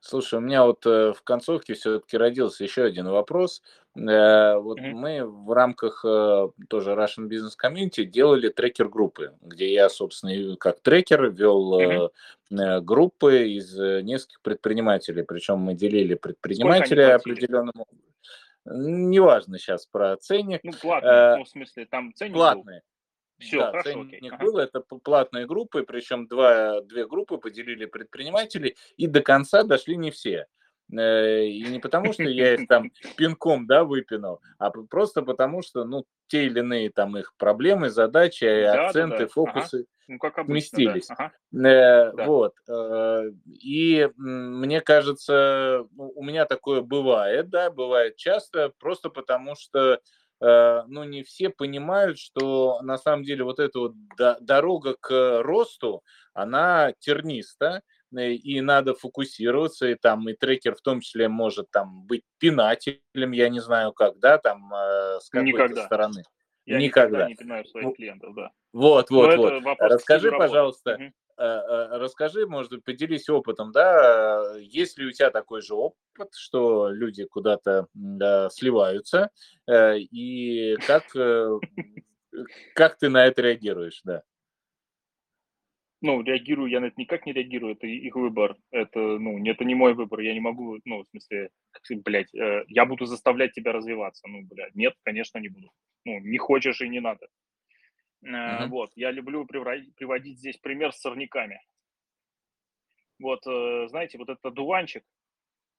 [SPEAKER 1] Слушай, у меня вот э, в концовке все-таки родился еще один вопрос. Э, вот mm-hmm. мы в рамках э, тоже Russian Business Community делали трекер-группы, где я, собственно, как трекер вел mm-hmm. группы из нескольких предпринимателей. Причем мы делили предпринимателей определенному. Неважно сейчас про ценник.
[SPEAKER 2] Ну, платные, ну, в смысле, там ценник
[SPEAKER 1] Платные. Был. Все, да, хорошо, ценник окей. был, это платные группы, причем два, две группы поделили предпринимателей, и до конца дошли не все. Э, и не потому, что я их там пинком, да, выпинал, а просто потому, что, ну, те или иные там их проблемы, задачи, да, акценты, да, да. фокусы ага. Ну, как обычно, сместились. Да. Ага. Э, да. Вот. Э, и мне кажется, ну, у меня такое бывает, да, бывает часто, просто потому что ну, не все понимают, что на самом деле вот эта вот дорога к росту, она терниста, и надо фокусироваться, и там и трекер в том числе может там быть пинателем, я не знаю как, да, там э, с какой-то никогда. стороны.
[SPEAKER 2] Я никогда. никогда не пинаю своих клиентов, да.
[SPEAKER 1] Вот, вот, Но вот. Расскажи, пожалуйста, угу. расскажи, может быть, поделись опытом, да, есть ли у тебя такой же опыт, что люди куда-то да, сливаются, и как, как ты на это реагируешь, да?
[SPEAKER 2] Ну, реагирую я на это никак не реагирую, это их выбор, это, ну, это не мой выбор, я не могу, ну, в смысле, блядь, э, я буду заставлять тебя развиваться, ну, блядь, нет, конечно, не буду, ну, не хочешь и не надо. Uh-huh. Вот, я люблю приводить здесь пример с сорняками. Вот, э, знаете, вот этот дуванчик,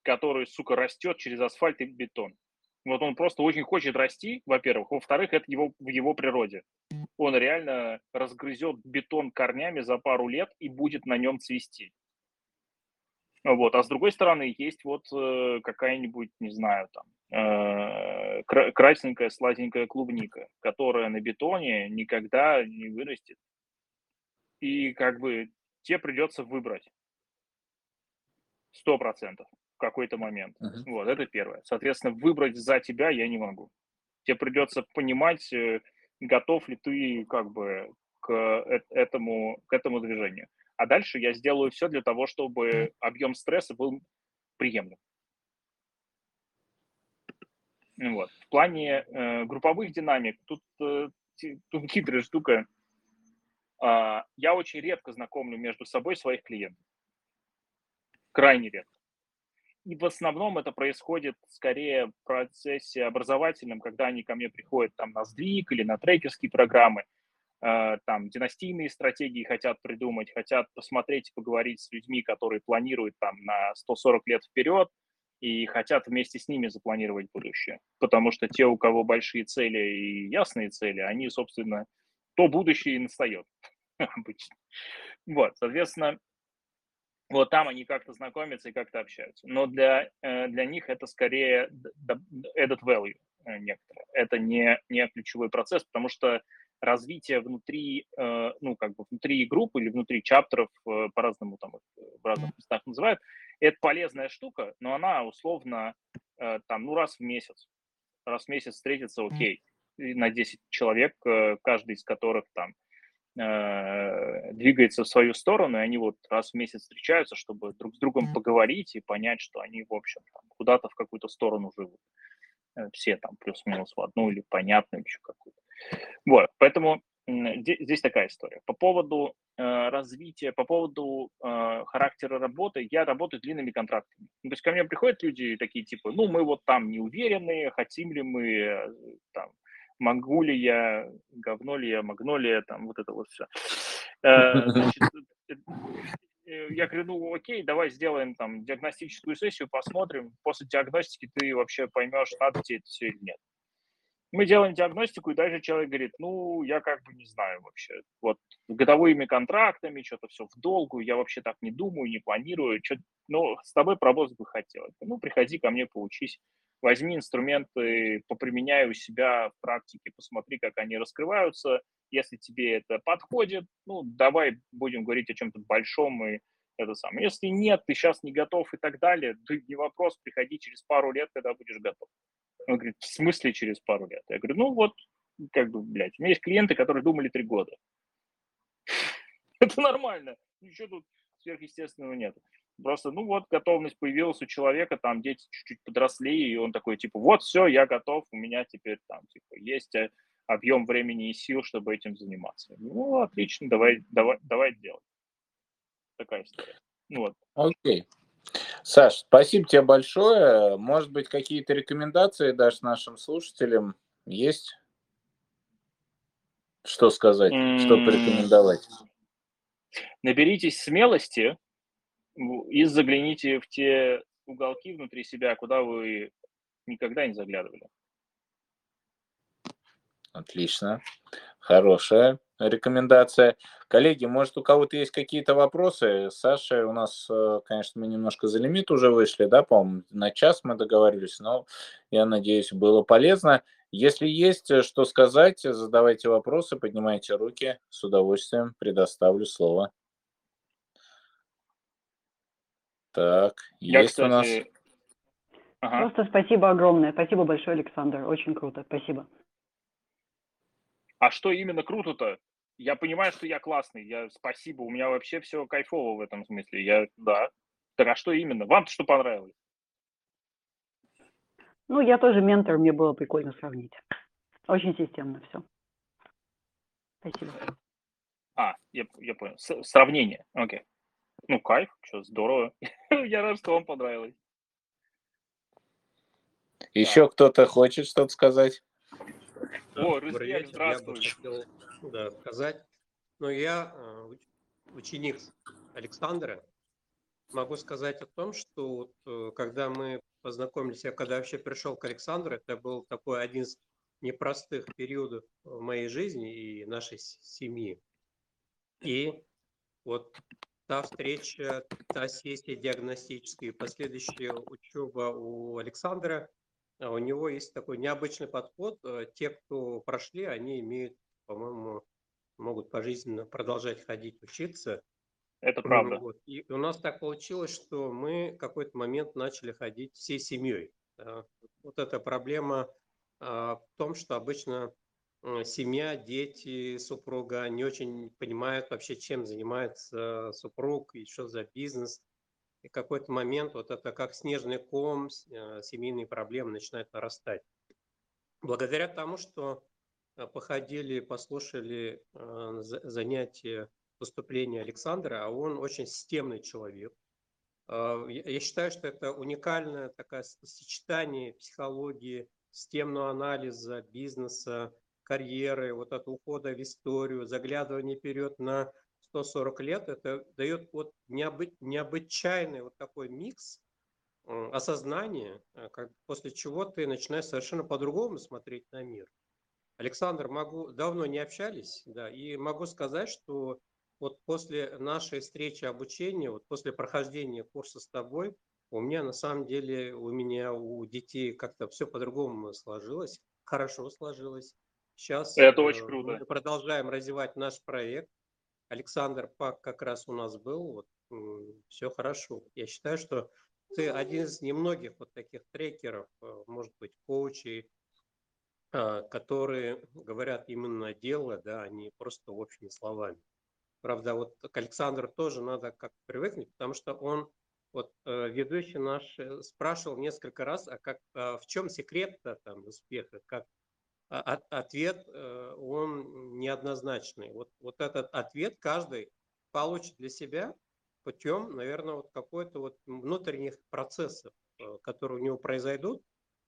[SPEAKER 2] который, сука, растет через асфальт и бетон. Вот он просто очень хочет расти, во-первых. Во-вторых, это его, в его природе. Он реально разгрызет бетон корнями за пару лет и будет на нем цвести. Вот. А с другой стороны, есть вот э, какая-нибудь, не знаю, там, э, красненькая, сладенькая клубника, которая на бетоне никогда не вырастет. И как бы тебе придется выбрать. Сто процентов в какой-то момент. Uh-huh. Вот, это первое. Соответственно, выбрать за тебя я не могу. Тебе придется понимать, э, готов ли ты как бы к этому, к этому движению. А дальше я сделаю все для того, чтобы объем стресса был приемлем. Вот. В плане э, групповых динамик, тут, э, тут хитрая штука. Э, я очень редко знакомлю между собой своих клиентов. Крайне редко. И в основном это происходит скорее в процессе образовательном, когда они ко мне приходят там на сдвиг или на трекерские программы, э, там династийные стратегии хотят придумать, хотят посмотреть и поговорить с людьми, которые планируют там на 140 лет вперед и хотят вместе с ними запланировать будущее. Потому что те, у кого большие цели и ясные цели, они, собственно, то будущее и настает обычно. Вот, соответственно, вот там они как-то знакомятся и как-то общаются. Но для, э, для них это скорее added value э, некоторые. Это не, не ключевой процесс, потому что развитие внутри, э, ну, как бы внутри группы или внутри чаптеров, по-разному там в разных местах называют, это полезная штука, но она условно там, ну, раз в месяц. Раз в месяц встретиться, окей, на 10 человек, каждый из которых там Э, двигается в свою сторону, и они вот раз в месяц встречаются, чтобы друг с другом поговорить и понять, что они, в общем, там, куда-то в какую-то сторону живут. Э, все там плюс-минус в одну или понятную еще какую-то. Вот, поэтому здесь такая история. По поводу э, развития, по поводу э, характера работы, я работаю длинными контрактами. То есть ко мне приходят люди такие типа, ну мы вот там не уверены, хотим ли мы э, там могу ли я, говно ли я, магнолия, там вот это вот все. Э, значит, э, э, я говорю, ну окей, давай сделаем там диагностическую сессию, посмотрим. После диагностики ты вообще поймешь, надо тебе это все или нет. Мы делаем диагностику, и дальше человек говорит, ну, я как бы не знаю вообще. Вот годовыми контрактами, что-то все в долгу, я вообще так не думаю, не планирую. Что, ну, с тобой пробовать бы хотел. Ну, приходи ко мне, поучись возьми инструменты, поприменяй у себя в практике, посмотри, как они раскрываются. Если тебе это подходит, ну, давай будем говорить о чем-то большом и это самое. Если нет, ты сейчас не готов и так далее, ты не вопрос, приходи через пару лет, когда будешь готов. Он говорит, в смысле через пару лет? Я говорю, ну вот, как бы, блядь, у меня есть клиенты, которые думали три года. Это нормально, ничего тут сверхъестественного нет. Просто, ну вот, готовность появилась у человека, там дети чуть-чуть подросли, и он такой, типа, вот, все, я готов, у меня теперь там, типа, есть э, объем времени и сил, чтобы этим заниматься. Ну, отлично, давай, давай, давай делать. Такая история. Ну, вот.
[SPEAKER 1] Окей. Саш, спасибо тебе большое. Может быть, какие-то рекомендации дашь нашим слушателям? Есть? Что сказать? Что порекомендовать?
[SPEAKER 2] Наберитесь смелости и загляните в те уголки внутри себя, куда вы никогда не заглядывали.
[SPEAKER 1] Отлично. Хорошая рекомендация. Коллеги, может, у кого-то есть какие-то вопросы? Саша, у нас, э, конечно, мы немножко за лимит уже вышли, да, по-моему, на час мы договорились, но я надеюсь, было полезно. Если есть э, что сказать, задавайте вопросы, поднимайте руки, с удовольствием предоставлю слово. Так,
[SPEAKER 2] Я,
[SPEAKER 1] есть у нас...
[SPEAKER 2] кстати, ага.
[SPEAKER 3] Просто спасибо огромное. Спасибо большое, Александр. Очень круто. Спасибо.
[SPEAKER 2] А что именно круто-то? Я понимаю, что я классный. Я спасибо. У меня вообще все кайфово в этом смысле. Я да. Так а что именно? Вам-то что понравилось?
[SPEAKER 3] Ну, я тоже ментор, мне было прикольно сравнить. Очень системно все. Спасибо.
[SPEAKER 2] А, я, я понял. С- сравнение. Окей. Ну, кайф, что, здорово. я рад, что вам понравилось.
[SPEAKER 1] Еще кто-то хочет что-то сказать?
[SPEAKER 2] О,
[SPEAKER 4] Добрый
[SPEAKER 2] Рызбек,
[SPEAKER 4] вечер. Я бы
[SPEAKER 2] здравствуй.
[SPEAKER 4] хотел да, сказать. Ну, я э, уч- ученик Александра. Могу сказать о том, что вот, э, когда мы познакомились, я когда вообще пришел к Александру, это был такой один из непростых периодов в моей жизни и нашей семьи. И вот та встреча, та сессия диагностическая и последующая учеба у Александра, а у него есть такой необычный подход. Э, Те, кто прошли, они имеют, по-моему, могут пожизненно продолжать ходить, учиться.
[SPEAKER 2] Это правда.
[SPEAKER 4] Вот. И у нас так получилось, что мы в какой-то момент начали ходить всей семьей. Да. Вот эта проблема а, в том, что обычно семья, дети, супруга не очень понимают вообще, чем занимается супруг и что за бизнес. И какой-то момент вот это как снежный ком, э, семейные проблемы начинают нарастать. Благодаря тому, что э, походили, послушали э, за- занятия, выступления Александра, а он очень системный человек. Э, Я считаю, что это уникальное такое сочетание психологии, системного анализа, бизнеса, карьеры, вот от ухода в историю, заглядывание вперед на 140 лет. Это дает вот необы- необычайный вот такой микс м, осознания, э, как, после чего ты начинаешь совершенно по-другому смотреть на мир. Александр, могу, давно не общались, да, и могу сказать, что вот после нашей встречи обучения, вот после прохождения курса с тобой, у меня на самом деле, у меня, у детей как-то все по-другому сложилось, хорошо сложилось. Сейчас
[SPEAKER 2] Это очень
[SPEAKER 4] э,
[SPEAKER 2] круто.
[SPEAKER 4] мы продолжаем развивать наш проект. Александр Пак как раз у нас был, вот, все хорошо. Я считаю, что ты один из немногих вот таких трекеров, э, может быть, коучей, а, которые говорят именно дело, да, а не просто общими словами. Правда, вот к Александру тоже надо как привыкнуть, потому что он, вот э, ведущий наш спрашивал несколько раз, а как, а в чем секрет-то там успеха, как ответ, э, он неоднозначный. Вот, вот этот ответ каждый получит для себя путем, наверное, вот какой-то вот внутренних процессов, э, которые у него произойдут,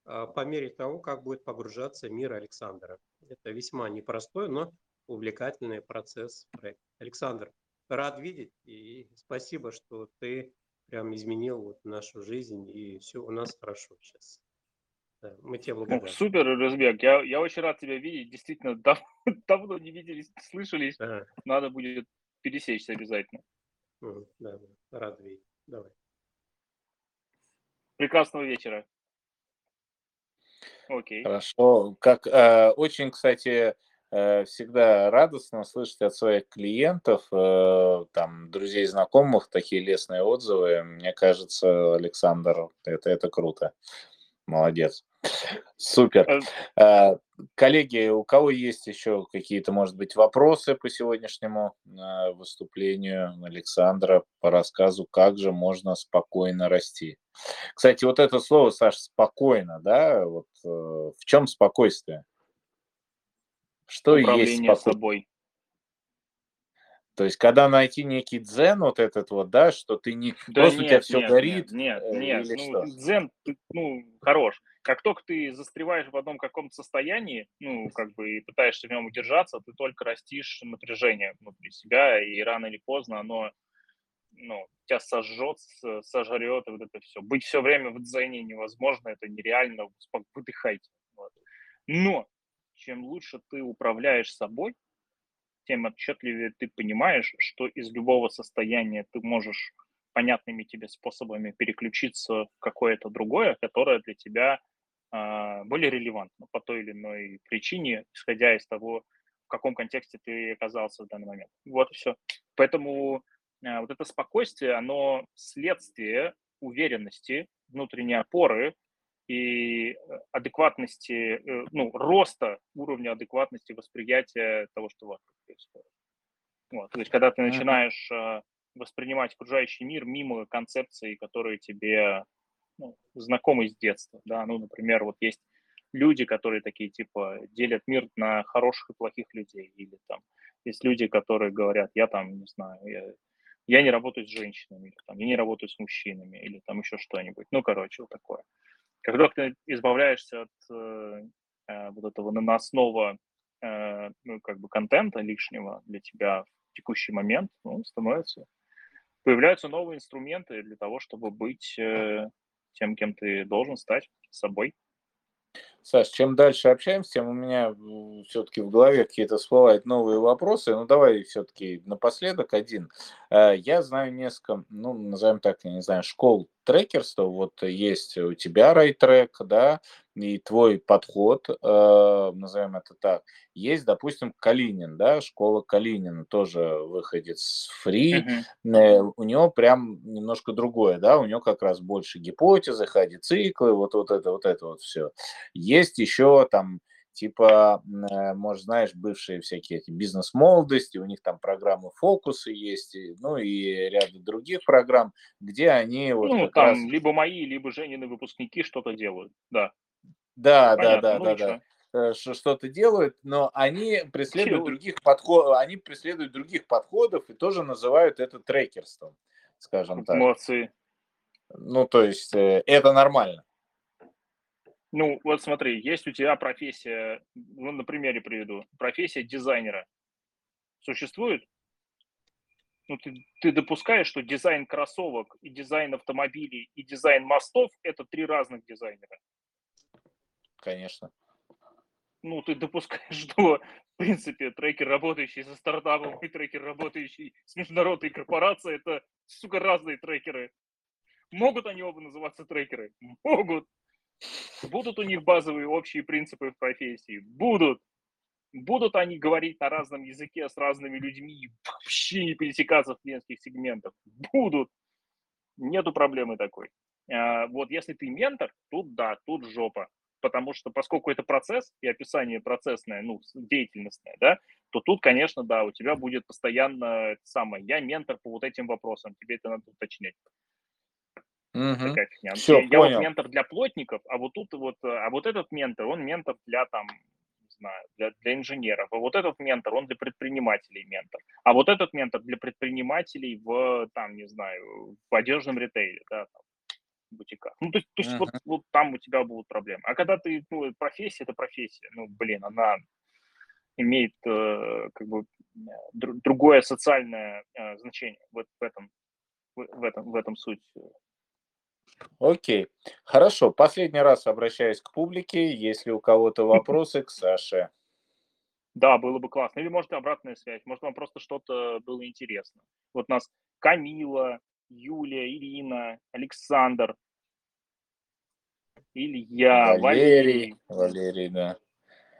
[SPEAKER 4] а, по мере того, как будет погружаться мир Александра. Это весьма непростой, но увлекательный процесс проекта. Александр, рад видеть и спасибо, что ты прям изменил вот нашу жизнь и все у нас хорошо сейчас. Да, мы тебе
[SPEAKER 2] Ну,
[SPEAKER 4] благодарны.
[SPEAKER 2] супер, Рызбек. Я, я очень рад тебя видеть. Действительно, дав- давно не виделись, не слышались.
[SPEAKER 4] Да,
[SPEAKER 2] Надо будет пересечься обязательно.
[SPEAKER 4] да, да, рад видеть. Давай.
[SPEAKER 2] Прекрасного вечера. Окей.
[SPEAKER 1] Хорошо. Как э, очень, кстати, э, всегда радостно слышать от своих клиентов, э, там, друзей, знакомых такие лестные отзывы. Мне кажется, Александр, это, это круто. Молодец. Супер.
[SPEAKER 2] Э,
[SPEAKER 1] Э, Коллеги, у кого есть еще какие-то, может быть, вопросы по сегодняшнему э, выступлению Александра по рассказу, как же можно спокойно расти? Кстати, вот это слово, Саш, спокойно, да, вот в чем спокойствие? Что есть
[SPEAKER 2] Управление
[SPEAKER 1] спокойствие?
[SPEAKER 2] собой.
[SPEAKER 1] То есть, когда найти некий дзен, вот этот вот, да, что ты не
[SPEAKER 2] Да
[SPEAKER 1] просто у тебя
[SPEAKER 2] нет,
[SPEAKER 1] все
[SPEAKER 2] нет,
[SPEAKER 1] горит,
[SPEAKER 2] нет,
[SPEAKER 1] э,
[SPEAKER 2] нет,
[SPEAKER 1] или
[SPEAKER 2] ну,
[SPEAKER 1] что?
[SPEAKER 2] дзен, ну, хорош. Как только ты застреваешь в одном каком-то состоянии, ну, как бы, и пытаешься в нем удержаться, ты только растишь напряжение внутри себя, и рано или поздно оно, ну, тебя сожжет, сожрет, и вот это все. Быть все время в дзене невозможно, это нереально, выдыхайте. Вот. Но чем лучше ты управляешь собой, тем отчетливее ты понимаешь, что из любого состояния ты можешь понятными тебе способами переключиться в какое-то другое, которое для тебя а, более релевантно по той или иной причине, исходя из того, в каком контексте ты оказался в данный момент. Вот и все. Поэтому а, вот это спокойствие, оно следствие уверенности, внутренней опоры и э, адекватности, э, ну, роста уровня адекватности восприятия того, что вокруг происходит. Вот. То есть, когда ты начинаешь э, воспринимать окружающий мир мимо концепций, которые тебе ну, знакомы с детства, да, ну, например, вот есть люди, которые такие, типа, делят мир на хороших и плохих людей, или там есть люди, которые говорят, я там, не знаю, я, я не работаю с женщинами, или там, я не работаю с мужчинами, или там еще что-нибудь, ну, короче, вот такое. Только ты избавляешься от э, э, вот этого наносного, э, ну, как бы контента лишнего для тебя в текущий момент, ну, становится, появляются новые инструменты для того, чтобы быть э, тем, кем ты должен стать, собой.
[SPEAKER 1] Саш, чем дальше общаемся, тем у меня все-таки в голове какие-то всплывают новые вопросы. Ну, давай все-таки напоследок один. Э, Я знаю несколько, ну, назовем так, я не знаю, школ трекерства. Вот есть у тебя райтрек, да, и твой подход, э, назовем это так. Есть, допустим, Калинин, да, школа Калинина тоже выходит с фри.
[SPEAKER 2] Мгм.
[SPEAKER 1] Э, у него прям немножко другое, да, у него как раз больше гипотезы, хади-циклы, вот, вот это, вот это вот все. Есть еще там типа, э, может, знаешь, бывшие всякие эти бизнес-молодости, у них там программы фокусы есть, ну и ряд других программ, где они вот
[SPEAKER 2] Ну,
[SPEAKER 1] как раз...
[SPEAKER 2] там либо мои, либо Женины выпускники что-то делают. Да,
[SPEAKER 1] Да, да,
[SPEAKER 2] понятно.
[SPEAKER 1] да,
[SPEAKER 2] Ну
[SPEAKER 1] да, да.
[SPEAKER 2] чё?
[SPEAKER 1] э, что- что-то делают, но они преследуют других подходов, они преследуют других подходов и тоже называют это трекерством, скажем так.
[SPEAKER 2] Молодцы.
[SPEAKER 1] Ну, то есть э, это нормально.
[SPEAKER 2] Ну, вот смотри, есть у тебя профессия, ну, на примере приведу, профессия дизайнера. Существует? Ну, ты, ты допускаешь, что дизайн кроссовок и дизайн автомобилей и дизайн мостов – это три разных дизайнера?
[SPEAKER 1] Конечно.
[SPEAKER 2] Ну, ты допускаешь, что, в принципе, трекер, работающий со стартапом, и трекер, работающий с международной корпорацией, это, сука, разные трекеры. Могут они оба называться трекеры? Могут. Будут у них базовые общие принципы в профессии? Будут. Будут они говорить на разном языке с разными людьми вообще не пересекаться в клиентских сегментах? Будут. Нету проблемы такой. А, Вот если ты ментор, тут да, тут жопа. Потому что поскольку это процесс и описание процессное, ну, деятельностное, да, то тут, конечно, да, у тебя будет постоянно это самое, я ментор по вот этим вопросам, тебе это надо уточнять.
[SPEAKER 1] Мгм.
[SPEAKER 2] Такая фигня.
[SPEAKER 1] Всё,
[SPEAKER 2] я, я вот
[SPEAKER 1] понял.
[SPEAKER 2] ментор для плотников, а вот тут вот, э, а вот этот ментор, он ментор для там, не знаю, для, для инженеров, а вот этот ментор, он для предпринимателей ментор, а вот этот ментор для предпринимателей в, там, не знаю, в одежном ритейле, да, там, в бутиках. Ну, то есть, то есть вот,
[SPEAKER 1] Мгм.
[SPEAKER 2] вот там у тебя будут проблемы. А когда ты, ну, профессия, это профессия, ну, блин, она имеет э, как бы э, дру- другое социальное э, значение вот в этом, в, в этом, в этом суть.
[SPEAKER 1] Окей. Хорошо. Последний раз обращаюсь к публике. Если у кого-то вопросы к Саше.
[SPEAKER 2] Да, было бы классно. Или, может, обратная связь. Может, вам просто что-то было интересно. Вот у нас Камила, Юлия, Ирина, Александр, Илья,
[SPEAKER 1] Валерий.
[SPEAKER 2] Валерий.
[SPEAKER 1] Валерий, да.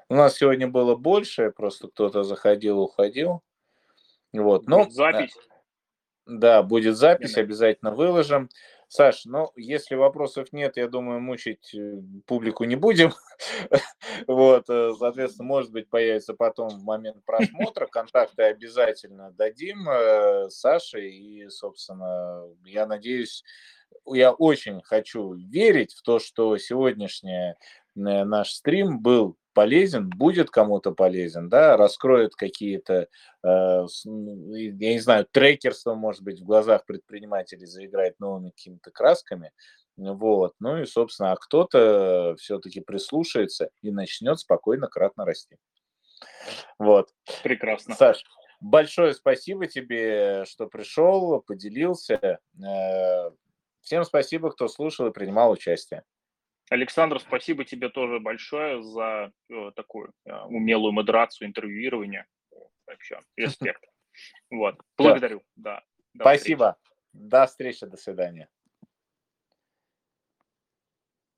[SPEAKER 1] У нас сегодня было больше, просто кто-то заходил, уходил. Вот, ну,
[SPEAKER 2] Будет запись.
[SPEAKER 1] да, будет запись, обязательно выложим. Саш, ну, если вопросов нет, я думаю, мучить э, публику не будем. Вот, э, соответственно, может быть, появится потом в момент просмотра. Контакты обязательно дадим э, Саше. И, собственно, я надеюсь, я очень хочу верить в то, что сегодняшний э, наш стрим был полезен, будет кому-то полезен, да, раскроет какие-то, э, ну, я не знаю, трекерство, может быть, в глазах предпринимателей заиграет новыми какими-то красками, вот, ну и, собственно, а кто-то все-таки прислушается и начнет спокойно кратно расти. Вот.
[SPEAKER 2] Прекрасно.
[SPEAKER 1] Саш, большое спасибо тебе, что пришел, поделился. Э, всем спасибо, кто слушал и принимал участие.
[SPEAKER 2] Александр, спасибо тебе тоже большое за э, такую э, умелую модерацию, интервьюирование. Вообще, респект. Вот. Благодарю. Да.
[SPEAKER 1] Спасибо. До встречи, до свидания.